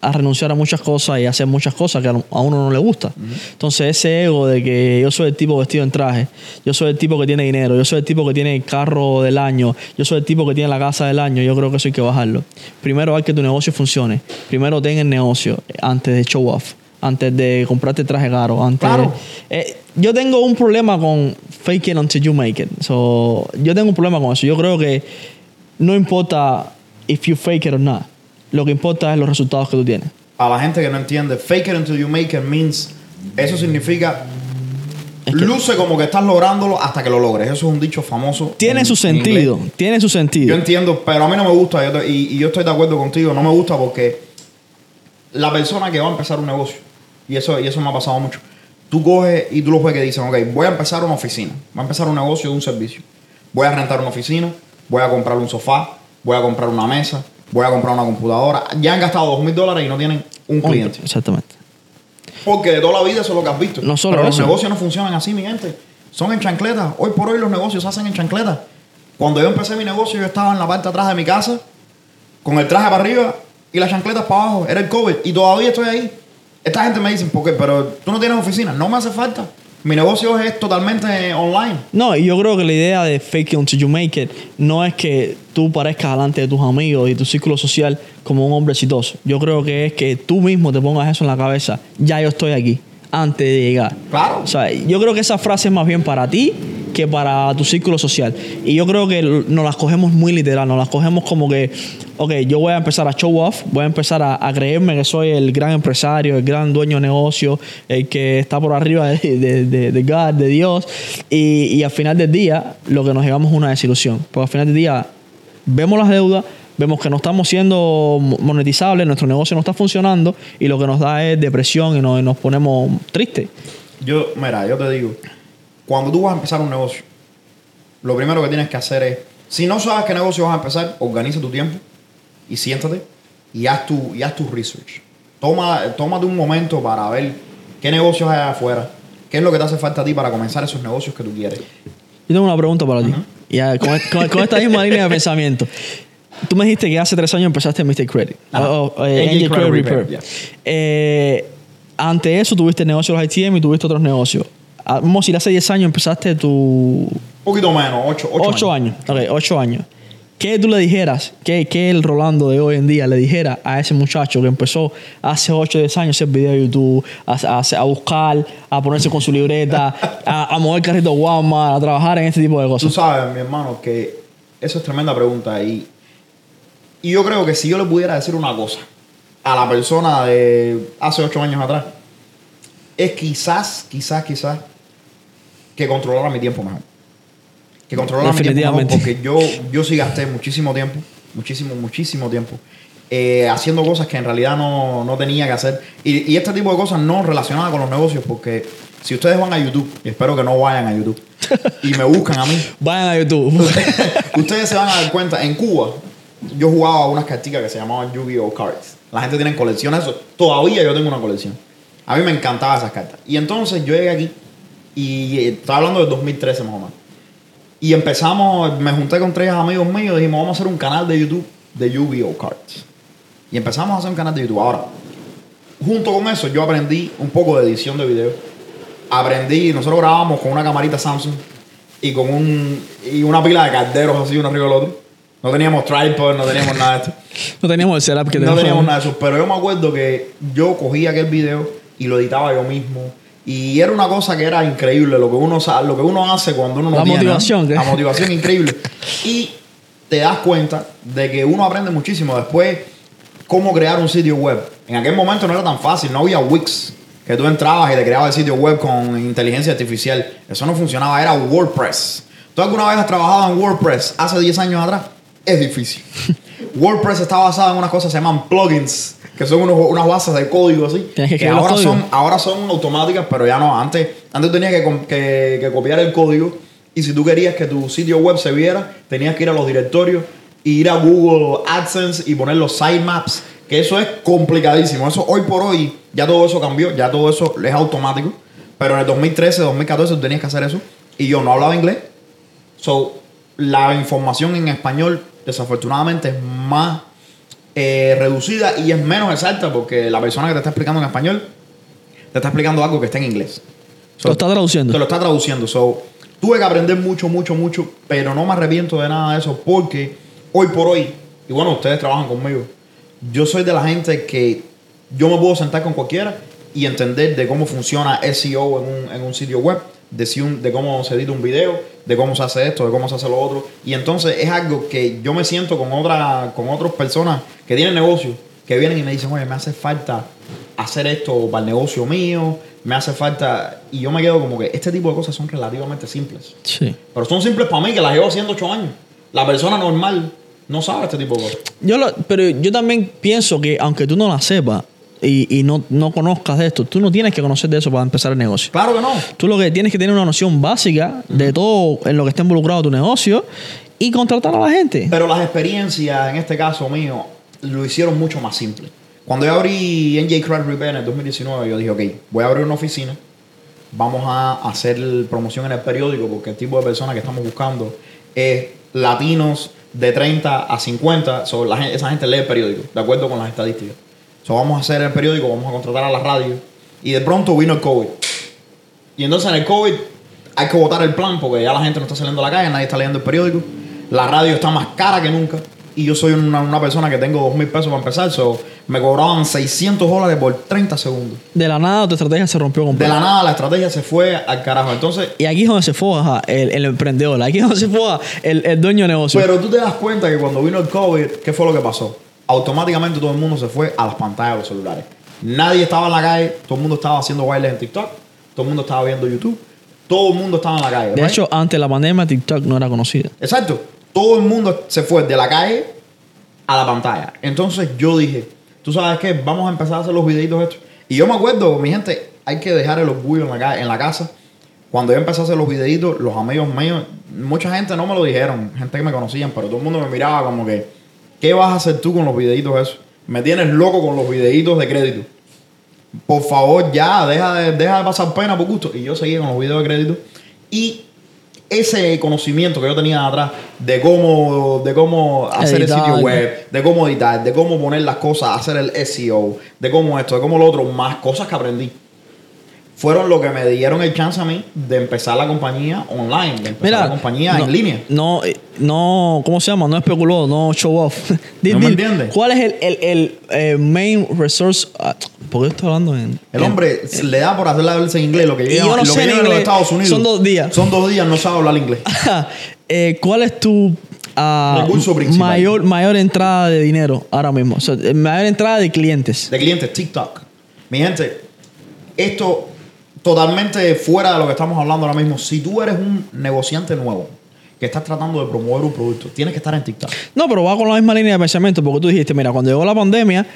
a renunciar a muchas cosas y hacer muchas cosas que a uno no le gusta. Entonces ese ego de que yo soy el tipo vestido en traje, yo soy el tipo que tiene dinero, yo soy el tipo que tiene el carro del año, yo soy el tipo que tiene la casa del año, yo creo que eso hay que bajarlo. Primero hay que tu negocio funcione. Primero ten el negocio antes de show off. Antes de comprarte traje caro, antes Claro. Eh, yo tengo un problema con fake it until you make it. So, yo tengo un problema con eso. Yo creo que no importa if you fake it or not. Lo que importa es los resultados que tú tienes. A la gente que no entiende, fake it until you make it means, eso significa Es que- luce como que estás lográndolo hasta que lo logres. Eso es un dicho famoso. Tiene en- su sentido. Tiene su Yo sentido. entiendo, pero a mí no me gusta yo te- y, y yo estoy de acuerdo contigo. No me gusta porque la persona que va a empezar un negocio, y eso, y eso me ha pasado mucho, tú coges y tú lo ves que dicen, ok, voy a empezar una oficina, voy a empezar un negocio de un servicio. Voy a rentar una oficina, voy a comprar un sofá, voy a comprar una mesa, voy a comprar una computadora. Ya han gastado dos mil dólares y no tienen un cliente. Exactamente. Porque de toda la vida eso es lo que has visto. No solo Pero los eso. negocios no funcionan así, mi gente. Son en chancletas. Hoy por hoy los negocios se hacen en chancletas. Cuando yo empecé mi negocio, yo estaba en la parte de atrás de mi casa, con el traje para arriba y las chancletas para abajo. Era el COVID. Y todavía estoy ahí. Esta gente me dice, ¿por qué? Pero tú no tienes oficina. No me hace falta. Mi negocio es totalmente online. No, y yo creo que la idea de fake it until you make it no es que tú parezcas delante de tus amigos y tu círculo social como un hombre exitoso. Yo creo que es que tú mismo te pongas eso en la cabeza. Ya yo estoy aquí. antes de llegar. Claro. O sea, yo creo que esa frase es más bien para ti que para tu círculo social. Y yo creo que nos las cogemos muy literal, nos las cogemos como que, ok, yo voy a empezar a show off, voy a empezar a, creerme que soy el gran empresario, el gran dueño de negocio, el que está por arriba de, de, de- de God, de Dios. Y, y al final del día, lo que nos llevamos es una desilusión. Porque al final del día, vemos las deudas, vemos que no estamos siendo monetizables, nuestro negocio no está funcionando y lo que nos da es depresión y nos, y nos ponemos tristes. Yo, mira, yo te digo, cuando tú vas a empezar un negocio, lo primero que tienes que hacer es, si no sabes qué negocio vas a empezar, organiza tu tiempo y siéntate y haz tu, y haz tu research. Toma, tómate un momento para ver qué negocios hay afuera, qué es lo que te hace falta a ti para comenzar esos negocios que tú quieres. Yo tengo una pregunta para ti. Ya, con, con- con esta misma línea de pensamiento. Tú me dijiste que hace tres años empezaste en Mr. Credit. Ajá. O- o, eh, Angel Credit Credit Repair, Repair. yeah. Eh, ante eso tuviste el negocio de los ITM y tuviste otros negocios. Ah, Vamos a decir, hace 10 años empezaste tu... Un poquito menos, 8 8 años. Ok, 8 años. ¿Qué tú le dijeras, qué, qué el Rolando de hoy en día le dijera a ese muchacho que empezó hace 8 o 10 años a hacer video de YouTube, a, a- a buscar, a ponerse con su libreta, a, a mover carrito Walmart, a trabajar en este tipo de Tú cosas? sabes, mi hermano, que eso es tremenda pregunta. Y, y yo creo que si yo le pudiera decir una cosa a la persona de hace ocho años atrás, es quizás, quizás, quizás que controlara mi tiempo mejor. Que controlara mi tiempo mejor porque yo, yo sí gasté muchísimo tiempo, muchísimo, muchísimo tiempo. eh, haciendo cosas que en realidad no, no tenía que hacer. Y, y este tipo de cosas no relacionadas con los negocios, porque si ustedes van a YouTube, y espero que no vayan a YouTube, y me buscan a mí, Vayan a YouTube. Ustedes se van a dar cuenta, en Cuba, yo jugaba a unas carticas que se llamaban Yu-Gi-Oh! Cards. La gente tiene colecciones, eso. Todavía yo tengo una colección. A mí me encantaban esas cartas. Y entonces yo llegué aquí y eh, estaba hablando del 2013 más o menos. Y empezamos, me junté con tres amigos míos y dijimos, vamos a hacer un canal de YouTube de Yu-Gi-Oh! Cards. Y empezamos a hacer un canal de YouTube. Ahora, junto con eso, yo aprendí un poco de edición de video. Aprendí, nosotros grabábamos con una camarita Samsung y con un y una pila de calderos así uno arriba del otro. No teníamos tripod, no teníamos nada de esto. No teníamos el setup que No tenemos. teníamos nada de eso. Pero yo me acuerdo que yo cogía aquel video y lo editaba yo mismo. Y era una cosa que era increíble, lo que uno, lo que uno hace cuando uno no La tiene, motivación, ¿qué? La motivación increíble. Y te das cuenta de que uno aprende muchísimo después cómo crear un sitio web. En aquel momento no era tan fácil, no había Wix, que tú entrabas y te creabas el sitio web con inteligencia artificial. Eso no funcionaba, era WordPress. ¿Tú alguna vez has trabajado en WordPress hace 10 años atrás? Es difícil. WordPress está basado en unas cosas que se llaman plugins, que son unos- unas bases de código así. Que ahora son, ahora son automáticas, pero ya no. Antes, antes tenías que, que- que copiar el código y si tú querías que tu sitio web se viera, tenías que ir a los directorios y ir a Google AdSense y poner los sitemaps, que eso es complicadísimo. Eso hoy por hoy ya todo eso cambió, ya todo eso es automático. Pero en el 2013, 2014 tú tenías que hacer eso y yo no hablaba inglés. So, la información en español, desafortunadamente, es más eh, reducida y es menos exacta porque la persona que te está explicando en español te está explicando algo que está en inglés. Lo está traduciendo. Te lo está traduciendo. So, tuve que aprender mucho, mucho, mucho, pero no me arrepiento de nada de eso porque hoy por hoy, y bueno, ustedes trabajan conmigo, yo soy de la gente que yo me puedo sentar con cualquiera y entender de cómo funciona SEO en un, en un sitio web, de, si un- de cómo se edita un video, de cómo se hace esto, de cómo se hace lo otro. Y entonces es algo que yo me siento con, otra, con otras personas que tienen negocio, que vienen y me dicen, oye, me hace falta hacer esto para el negocio mío, me hace falta... Y yo me quedo como que este tipo de cosas son relativamente simples. Sí. Pero son simples para mí, que las llevo haciendo ocho años. La persona normal no sabe este tipo de cosas. Yo lo- pero yo también pienso que aunque tú no la sepas y, y no, no conozcas de esto, tú no tienes que conocer de eso para empezar el negocio. Claro que no. Tú lo que tienes que tener una noción básica de todo en lo que está involucrado tu negocio y contratar a la gente. Pero las experiencias, en este caso mío, lo hicieron mucho más simple. Cuando yo abrí NJ Craft Repair en el 2019, yo dije, ok, voy a abrir una oficina, vamos a hacer promoción en el periódico, porque el tipo de personas que estamos buscando es latinos de 30 a 50, so, la esa gente lee el periódico, de acuerdo con las estadísticas. So, vamos a hacer el periódico, vamos a contratar a la radio, y de pronto vino el COVID. Y entonces en el COVID hay que votar el plan porque ya la gente no está saliendo a la calle, nadie está leyendo el periódico. La radio está más cara que nunca. y yo soy una, una persona que tengo dos mil pesos para empezar, so, me cobraban 600 dólares por 30 segundos. De la nada tu estrategia se rompió De completo. la nada la estrategia se fue al carajo. Entonces, Y aquí es donde se foja el, el emprendedor. Aquí es donde se foja el, el dueño de negocio. pero tú te das cuenta que cuando vino el COVID, ¿qué fue lo que pasó? Automáticamente todo el mundo se fue a las pantallas de los celulares. Nadie estaba en la calle, todo el mundo estaba haciendo bailes en TikTok, todo el mundo estaba viendo YouTube, todo el mundo estaba en la calle. de right? hecho, antes de la pandemia, TikTok no era conocida. Exacto. Todo el mundo se fue de la calle a la pantalla. Entonces yo dije, tú sabes qué, vamos a empezar a hacer los videitos estos. Y yo me acuerdo, mi gente, hay que dejar el orgullo en la, ca- en la casa. Cuando yo empecé a hacer los videitos, los amigos míos, mucha gente no me lo dijeron, gente que me conocían, pero todo el mundo me miraba como que, ¿qué vas a hacer tú con los videitos esos? Me tienes loco con los videitos de crédito. Por favor, ya, deja de, deja de pasar pena por gusto. Y yo seguía con los videos de crédito. Y ese conocimiento que yo tenía atrás de cómo, de cómo hacer Editar. el sitio web, de cómo editar, de cómo poner las cosas, hacer el SEO, de cómo esto, de cómo lo otro, más cosas que aprendí. Fueron lo que me dieron el chance a mí de empezar la compañía online, de empezar Mira, la compañía no, en línea. No, eh, no, ¿cómo se llama? No especuló, no show off. ¿No me entiendes? ¿Cuál es el, el, el, eh, main resource? ah, ¿Por qué estoy hablando en. El hombre le da por hacer la verse en inglés, lo que Y llega, yo no lo sé que en de los inglés. Estados Unidos. Son dos días. Son dos días, no sabe hablar inglés. Eh, ¿Cuál es tu ah, mayor, mayor entrada de dinero ahora mismo? O sea, mayor entrada de clientes. de clientes TikTok. Mi gente, esto totalmente fuera de lo que estamos hablando ahora mismo. Si tú eres un negociante nuevo que estás tratando de promover un producto, tienes que estar en TikTok. No, pero va con la misma línea de pensamiento, porque tú dijiste, mira, cuando llegó la pandemia,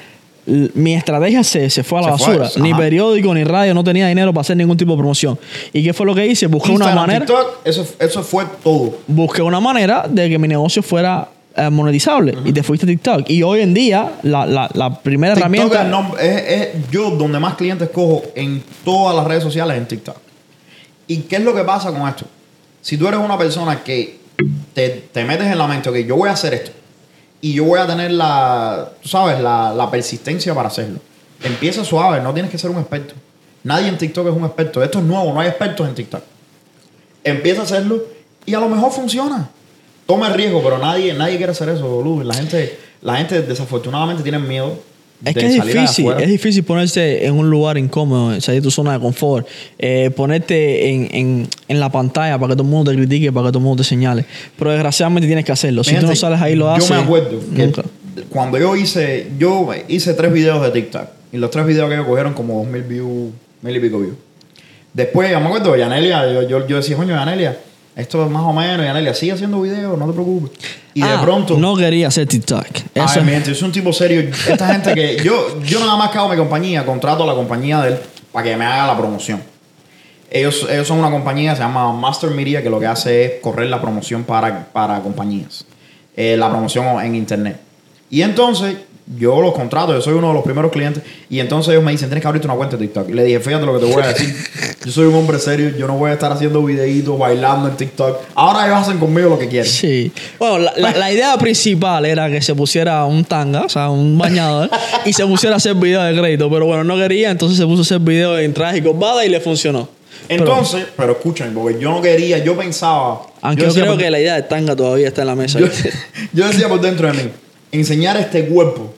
mi estrategia se, se fue a la Se fue, basura. Ni periódico, ni radio, no tenía dinero para hacer ningún tipo de promoción. ¿Y qué fue lo que hice? Busqué una manera, TikTok, eso, eso fue todo. busqué una manera de que mi negocio fuera eh, monetizable. Y te fuiste a TikTok. Y hoy en día, la, la, la primera TikTok herramienta... es yo donde más clientes cojo en todas las redes sociales en TikTok. ¿Y qué es lo que pasa con esto? Si tú eres una persona que te, te metes en la mente, ok, yo voy a hacer esto. Y yo voy a tener la, tú sabes, la, la persistencia para hacerlo. Empieza suave, no tienes que ser un experto. Nadie en TikTok es un experto. Esto es nuevo, no hay expertos en TikTok. Empieza a hacerlo y a lo mejor funciona. Toma el riesgo, pero nadie, nadie quiere hacer eso, boludo. La gente, la gente desafortunadamente tiene miedo. Es de que es salir difícil, es difícil ponerse en un lugar incómodo, salir de tu zona de confort, eh, ponerte en, en, en la pantalla para que todo el mundo te critique, para que todo el mundo te señale. Pero desgraciadamente tienes que hacerlo. Si tú no sales ahí lo haces. Yo me acuerdo que nunca. cuando yo hice, yo hice tres videos de TikTok y los tres videos que yo cogieron como dos mil views, mil y pico views. Después, yo me acuerdo Yanelia, yo, yo, yo decía, coño, Yanelia, esto es más o menos, Yanelia, sigue haciendo videos, no te preocupes. Y de Ah, pronto, No quería hacer TikTok. Eso Ay, mi gente, yo soy un tipo serio. Esta gente que yo, yo nada más que hago mi compañía, contrato a la compañía de él para que me haga la promoción. Ellos, ellos son una compañía que se llama Master Media que lo que hace es correr la promoción para, para compañías. Eh, la promoción en internet. Y entonces yo los contrato, yo soy uno de los primeros clientes. Y entonces ellos me dicen, tienes que abrirte una cuenta de TikTok. Y le dije, fíjate lo que te voy a decir. Yo soy un hombre serio, yo no voy a estar haciendo videitos, bailando en TikTok. Ahora ellos hacen conmigo lo que quieren. Sí. Bueno, la, la- la idea principal era que se pusiera un tanga, o sea, un bañador, y se pusiera a hacer videos de crédito. Pero bueno, no quería, entonces se puso a hacer videos en traje y corbata y le funcionó. Pero- Entonces, pero, escuchen, porque yo no quería, yo pensaba. aunque yo, creo por- que la idea de tanga todavía está en la mesa. yo, yo decía por dentro de mí, enseñar este cuerpo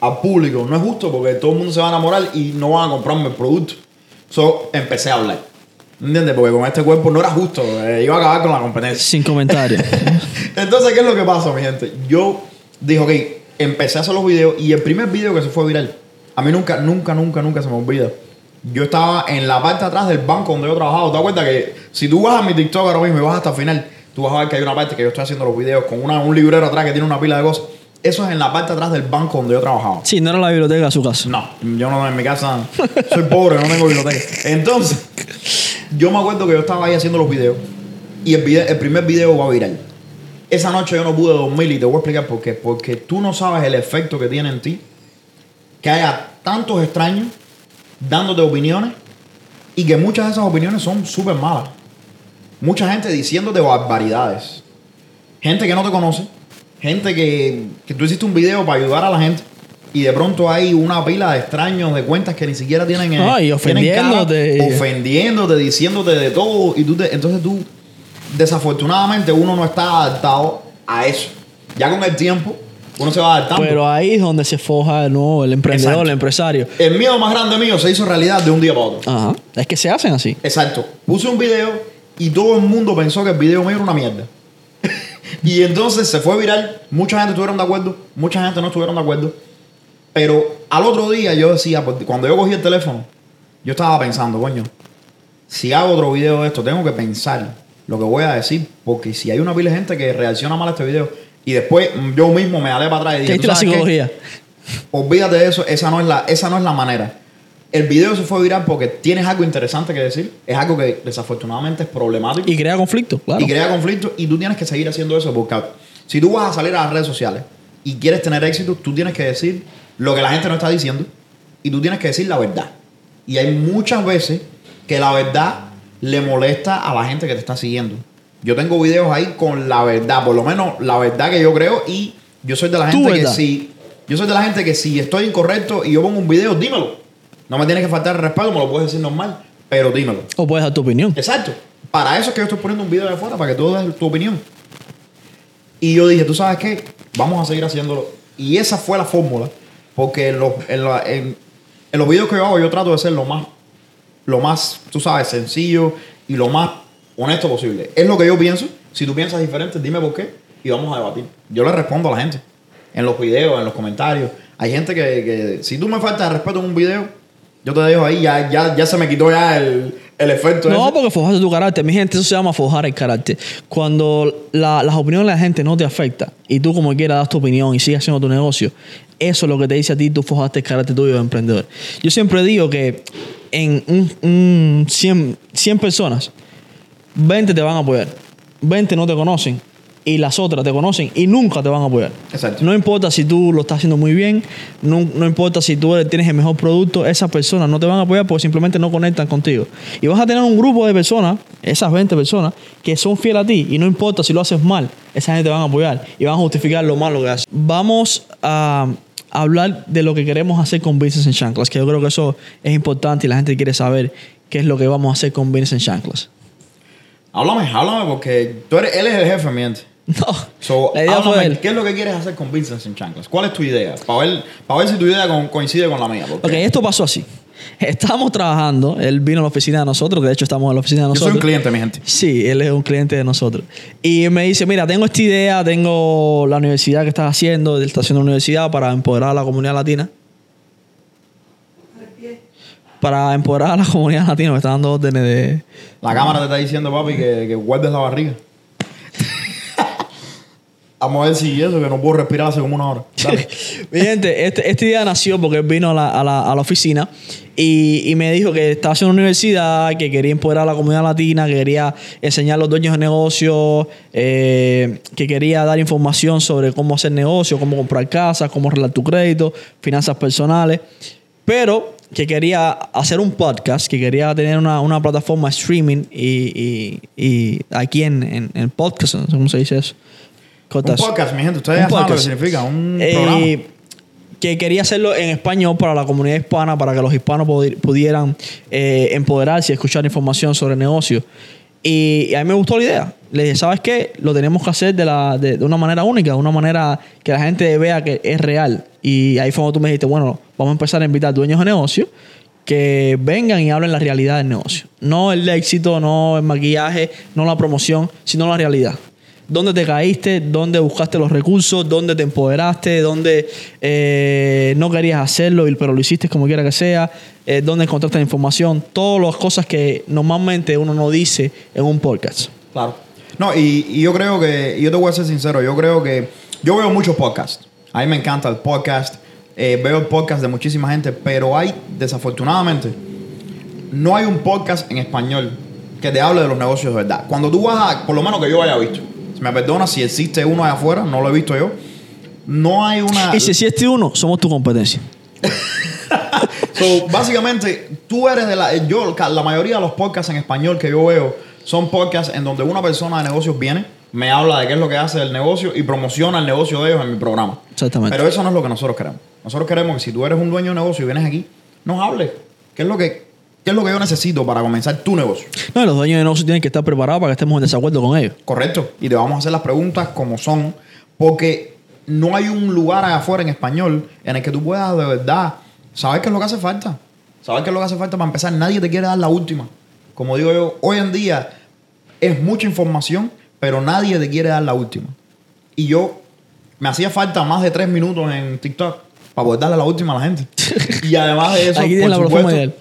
al público no es justo porque todo el mundo se va a enamorar y no van a comprarme el producto. So, empecé a hablar. ¿Entiendes? Porque con este cuerpo no era justo, eh, iba a acabar con la competencia. Sin comentarios. Entonces, ¿qué es lo que pasa, mi gente? Yo dije, ok, empecé a hacer los videos y el primer video que se fue viral, a mí nunca, nunca, nunca, nunca se me olvida. Yo estaba en la parte de atrás del banco donde yo trabajaba. ¿Te das cuenta que si tú vas a mi TikTok ahora mismo y vas hasta el final, tú vas a ver que hay una parte que yo estoy haciendo los videos con una, un librero atrás que tiene una pila de cosas? Eso es en la parte de atrás del banco donde yo trabajaba. Sí, no era la biblioteca de su casa. No, yo no, en mi casa soy pobre, no tengo biblioteca. Entonces, yo me acuerdo que yo estaba ahí haciendo los videos y el, video- el primer video va viral. Esa noche yo no pude dormir y te voy a explicar por qué. Porque tú no sabes el efecto que tiene en ti que haya tantos extraños dándote opiniones y que muchas de esas opiniones son súper malas. Mucha gente diciéndote barbaridades. Gente que no te conoce. Gente que, que tú hiciste un video para ayudar a la gente. Y de pronto hay una pila de extraños, de cuentas que ni siquiera tienen. eh, No, y tienen cara, ofendiéndote. ofendiéndote, diciéndote de todo. Y tú te- entonces tú, desafortunadamente, uno no está adaptado a eso. Ya con el tiempo, Uno se va adaptando. Pero ahí es donde se foja de nuevo el emprendedor, Exacto. el empresario. el miedo más grande mío se hizo realidad de un día para otro. Ajá. Es que se hacen así. Exacto. Puse un video y todo el mundo pensó que el video mío era una mierda. Y entonces se fue viral. Mucha gente estuvieron de acuerdo, mucha gente no estuvieron de acuerdo. Pero al otro día yo decía, pues, cuando yo cogí el teléfono, yo estaba pensando, coño, si hago otro video de esto, tengo que pensar lo que voy a decir. Porque si hay una pila de gente que reacciona mal a este video y después yo mismo me alé para atrás y dije, ahí "¿Tú está la qué? psicología. Olvídate de eso, esa no es la, esa no es la manera. El video se fue viral porque tienes algo interesante que decir, es algo que desafortunadamente es problemático Y crea conflicto, claro. y crea conflicto y tú tienes que seguir haciendo eso porque si tú vas a salir a las redes sociales y quieres tener éxito, tú tienes que decir lo que la gente no está diciendo y tú tienes que decir la verdad. Y hay muchas veces que la verdad le molesta a la gente que te está siguiendo. Yo tengo videos ahí con la verdad, por lo menos la verdad que yo creo y yo soy de la gente que si yo soy de la gente que si estoy incorrecto y yo pongo un video, dímelo. No me tienes que faltar el respeto, me lo puedes decir normal, pero dímelo. O puedes dar tu opinión. Exacto. Para eso es que yo estoy poniendo un video de afuera, para que tú des tu opinión. Y yo dije, ¿tú sabes qué? Vamos a seguir haciéndolo. Y esa fue la fórmula. Porque en los, en, la- en- en los videos que yo hago, yo trato de ser lo más, lo más, tú sabes, sencillo y lo más honesto posible. Es lo que yo pienso. Si tú piensas diferente, dime por qué y vamos a debatir. Yo le respondo a la gente. En los videos, en los comentarios. Hay gente que, que si tú me faltas respeto en un video, yo te dejo ahí, ya, ya, ya se me quitó ya el, el efecto. No, ese. porque forjaste tu carácter. Mi gente, eso se llama forjar el carácter. Cuando la- las opiniones de la gente no te afecta y tú como quieras das tu opinión y sigues haciendo tu negocio, eso es lo que te dice a ti, tú forjaste el carácter tuyo de emprendedor. Yo siempre digo que en un, un 100, 100 personas, 20 te van a apoyar, 20 no te conocen y las otras te conocen y nunca te van a apoyar. Exacto. No importa si tú lo estás haciendo muy bien, no, no importa si tú tienes el mejor producto, esas personas no te van a apoyar porque simplemente no conectan contigo. Y vas a tener un grupo de personas, esas 20 personas, que son fieles a ti y no importa si lo haces mal, esa gente te van a apoyar y van a justificar lo malo que haces. Vamos a hablar de lo que queremos hacer con Business en Chanclas, que yo creo que eso es importante y la gente quiere saber qué es lo que vamos a hacer con Business en Chanclas. Háblame, háblame, porque tú eres, él es el jefe, miente. No, So, la idea fue él. ¿qué es lo que quieres hacer con Vincent en Chanclas? ¿Cuál es tu idea? Para ver, para ver si tu idea con- coincide con la mía. porque Ok, esto pasó así. Estábamos trabajando, él vino a la oficina de nosotros, que de hecho estamos en la oficina de Yo nosotros. soy un cliente, mi gente. Sí, él es un cliente de nosotros. Y me dice, mira, tengo esta idea, tengo la universidad que estás haciendo, él está haciendo una universidad para empoderar a la comunidad latina. Para empoderar a la comunidad latina, me está dando órdenes de... La cámara te está diciendo, papi, que, que guardes la barriga. Vamos a ver si eso, que no puedo respirar hace como una hora. Mi gente, este, esta idea nació porque él vino a la, a la- a la oficina y, y me dijo que estaba haciendo una universidad, que quería empoderar a la comunidad latina, que quería enseñar a los dueños de negocios, eh, que quería dar información sobre cómo hacer negocio, cómo comprar casas, cómo arreglar tu crédito, finanzas personales, pero que quería hacer un podcast, que quería tener una, una plataforma streaming y, y- y aquí en, en, en podcast, no sé cómo se dice eso. Un podcast, mi gente. Ustedes ya saben lo que significa. Un Eh, programa. que quería hacerlo en español para la comunidad hispana, para que los hispanos pudi- pudieran eh, empoderarse y escuchar información sobre negocios. Y, y a mí me gustó la idea. Le dije, ¿sabes qué? Lo tenemos que hacer de, la, de, de una manera única, de una manera que la gente vea que es real. Y ahí fue cuando tú me dijiste, bueno, vamos a empezar a invitar dueños de negocios que vengan y hablen la realidad del negocio. No el éxito, no el maquillaje, no la promoción, sino la realidad. ¿Dónde te caíste? ¿Dónde buscaste los recursos? ¿Dónde te empoderaste? ¿Dónde eh, no querías hacerlo, pero lo hiciste como quiera que sea? Eh, ¿Dónde encontraste la información? Todas las cosas que normalmente uno no dice en un podcast. Claro. No, y, yo creo que, yo te voy a ser sincero, yo creo que yo veo muchos podcasts. A mí me encanta el podcast, eh, veo el podcast de muchísima gente, pero hay, desafortunadamente, no hay un podcast en español que te hable de los negocios de verdad. Cuando tú vas a, por lo menos que yo haya visto, me perdonas si existe uno allá afuera, no lo he visto yo, no hay una... Y si existe uno, somos tu competencia. So, básicamente, tú eres de la. Yo, la mayoría de los podcasts en español que yo veo son podcasts en donde una persona de negocios viene, me habla de qué es lo que hace el negocio y promociona el negocio de ellos en mi programa. Exactamente. Pero eso no es lo que nosotros queremos. Nosotros queremos que si tú eres un dueño de negocio y vienes aquí, nos hables. ¿Qué es lo que, qué es lo que yo necesito para comenzar tu negocio? No, los dueños de negocios tienen que estar preparados para que estemos en desacuerdo con ellos. Correcto. Y te vamos a hacer las preguntas como son, porque no hay un lugar allá afuera en español en el que tú puedas de verdad saber qué es lo que hace falta. Saber qué es lo que hace falta para empezar. Nadie te quiere dar la última. Como digo yo, hoy en día es mucha información, pero nadie te quiere dar la última. Y yo me hacía falta más de tres minutos en TikTok para poder darle la última a la gente. Y además de eso, Aquí por la supuesto.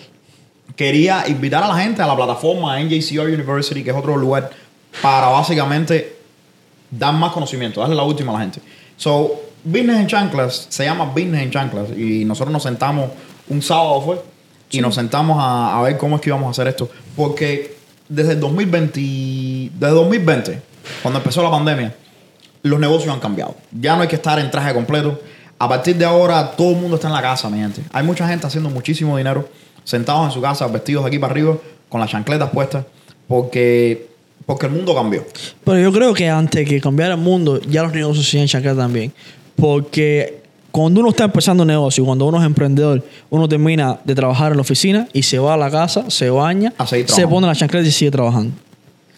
Quería invitar a la gente a la plataforma NJCR University, que es otro lugar, para básicamente dar más conocimiento, darle la última a la gente. So, Business en Chanclas se llama Business en Chanclas y nosotros nos sentamos un sábado fue y nos sentamos a, a ver cómo es que íbamos a hacer esto. Porque desde el 2020, desde 2020, cuando empezó la pandemia, los negocios han cambiado. Ya no hay que estar en traje completo. A partir de ahora, todo el mundo está en la casa, mi gente. Hay mucha gente haciendo muchísimo dinero, sentados en su casa, vestidos de aquí para arriba, con las chancletas puestas, porque, porque el mundo cambió. Pero yo creo que antes que cambiara el mundo, ya los negocios siguen chanclar también. Porque cuando uno está empezando un negocio, cuando uno es emprendedor, uno termina de trabajar en la oficina y se va a la casa, se baña, se pone la chancleta y sigue trabajando.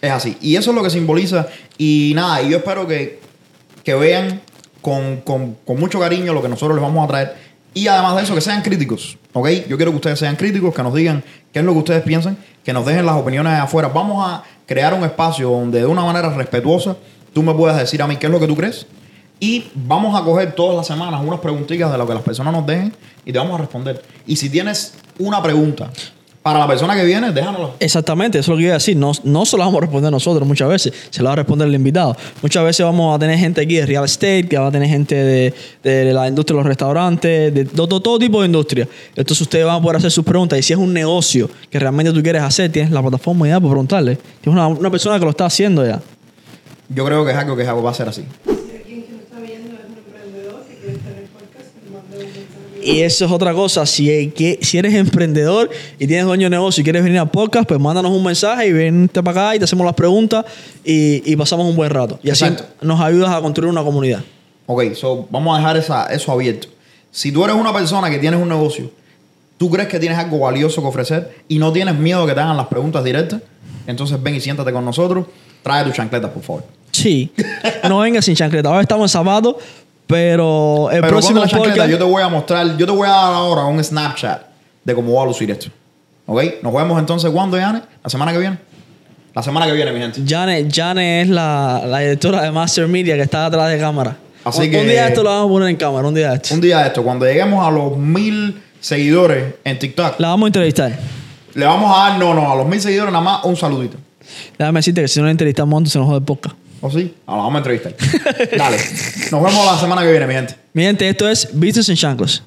Es así. Y eso es lo que simboliza. Y nada, yo espero que, que vean con, con- con mucho cariño lo que nosotros les vamos a traer. Y además de eso, que sean críticos. ¿Ok? Yo quiero que ustedes sean críticos, que nos digan qué es lo que ustedes piensan, que nos dejen las opiniones afuera. Vamos a crear un espacio donde de una manera respetuosa tú me puedas decir a mí qué es lo que tú crees. Y vamos a coger todas las semanas unas preguntitas de lo que las personas nos dejen y te vamos a responder. Y si tienes una pregunta para la persona que viene, déjanosla. Exactamente, eso es lo que iba a decir. No, no se lo vamos a responder nosotros muchas veces, se lo va a responder el invitado. Muchas veces vamos a tener gente aquí de real estate, que va a tener gente de, de la industria de los restaurantes, de todo, todo tipo de industria. Entonces ustedes van a poder hacer sus preguntas y si es un negocio que realmente tú quieres hacer, tienes la plataforma ya para preguntarle. Tienes una, una persona que lo está haciendo ya. Yo creo que es algo que es algo- va a ser así. Si alguien que nos está viendo es un emprendedor que quiere estar en el podcast, que nos mande un mensaje. Y eso es otra cosa. Si, que, si eres emprendedor y tienes dueño de negocio y quieres venir al podcast, pues mándanos un mensaje y vente para acá y te hacemos las preguntas y, y pasamos un buen rato. Y así Exacto. nos ayudas a construir una comunidad. Ok, so vamos a dejar esa, eso abierto. Si tú eres una persona que tienes un negocio, tú crees que tienes algo valioso que ofrecer y no tienes miedo que te hagan las preguntas directas, entonces ven y siéntate con nosotros. Trae tus chancletas, por favor. Sí. No vengas sin chancleta. Ahora estamos en zapatos, pero el Pero próximo la podcast... yo te voy a mostrar, yo te voy a dar ahora un Snapchat de cómo va a lucir esto. Ok, nos vemos entonces cuando, Yane? La semana que viene. La semana que viene, mi gente. Jane, Jane es la, la directora de Master Media que está detrás de cámara. Así un, que- un día esto lo vamos a poner en cámara, un día esto. Un día de esto, cuando lleguemos a los mil seguidores en TikTok, La vamos a entrevistar. le vamos a dar, no, no, a los mil seguidores nada más un saludito. Déjame decirte que si no la entrevistamos se nos jode podcast. ¿O sí? Ahora vamos a entrevistar. Dale. Nos vemos la semana que viene, mi gente. Mi gente, esto es Business en Chanclos.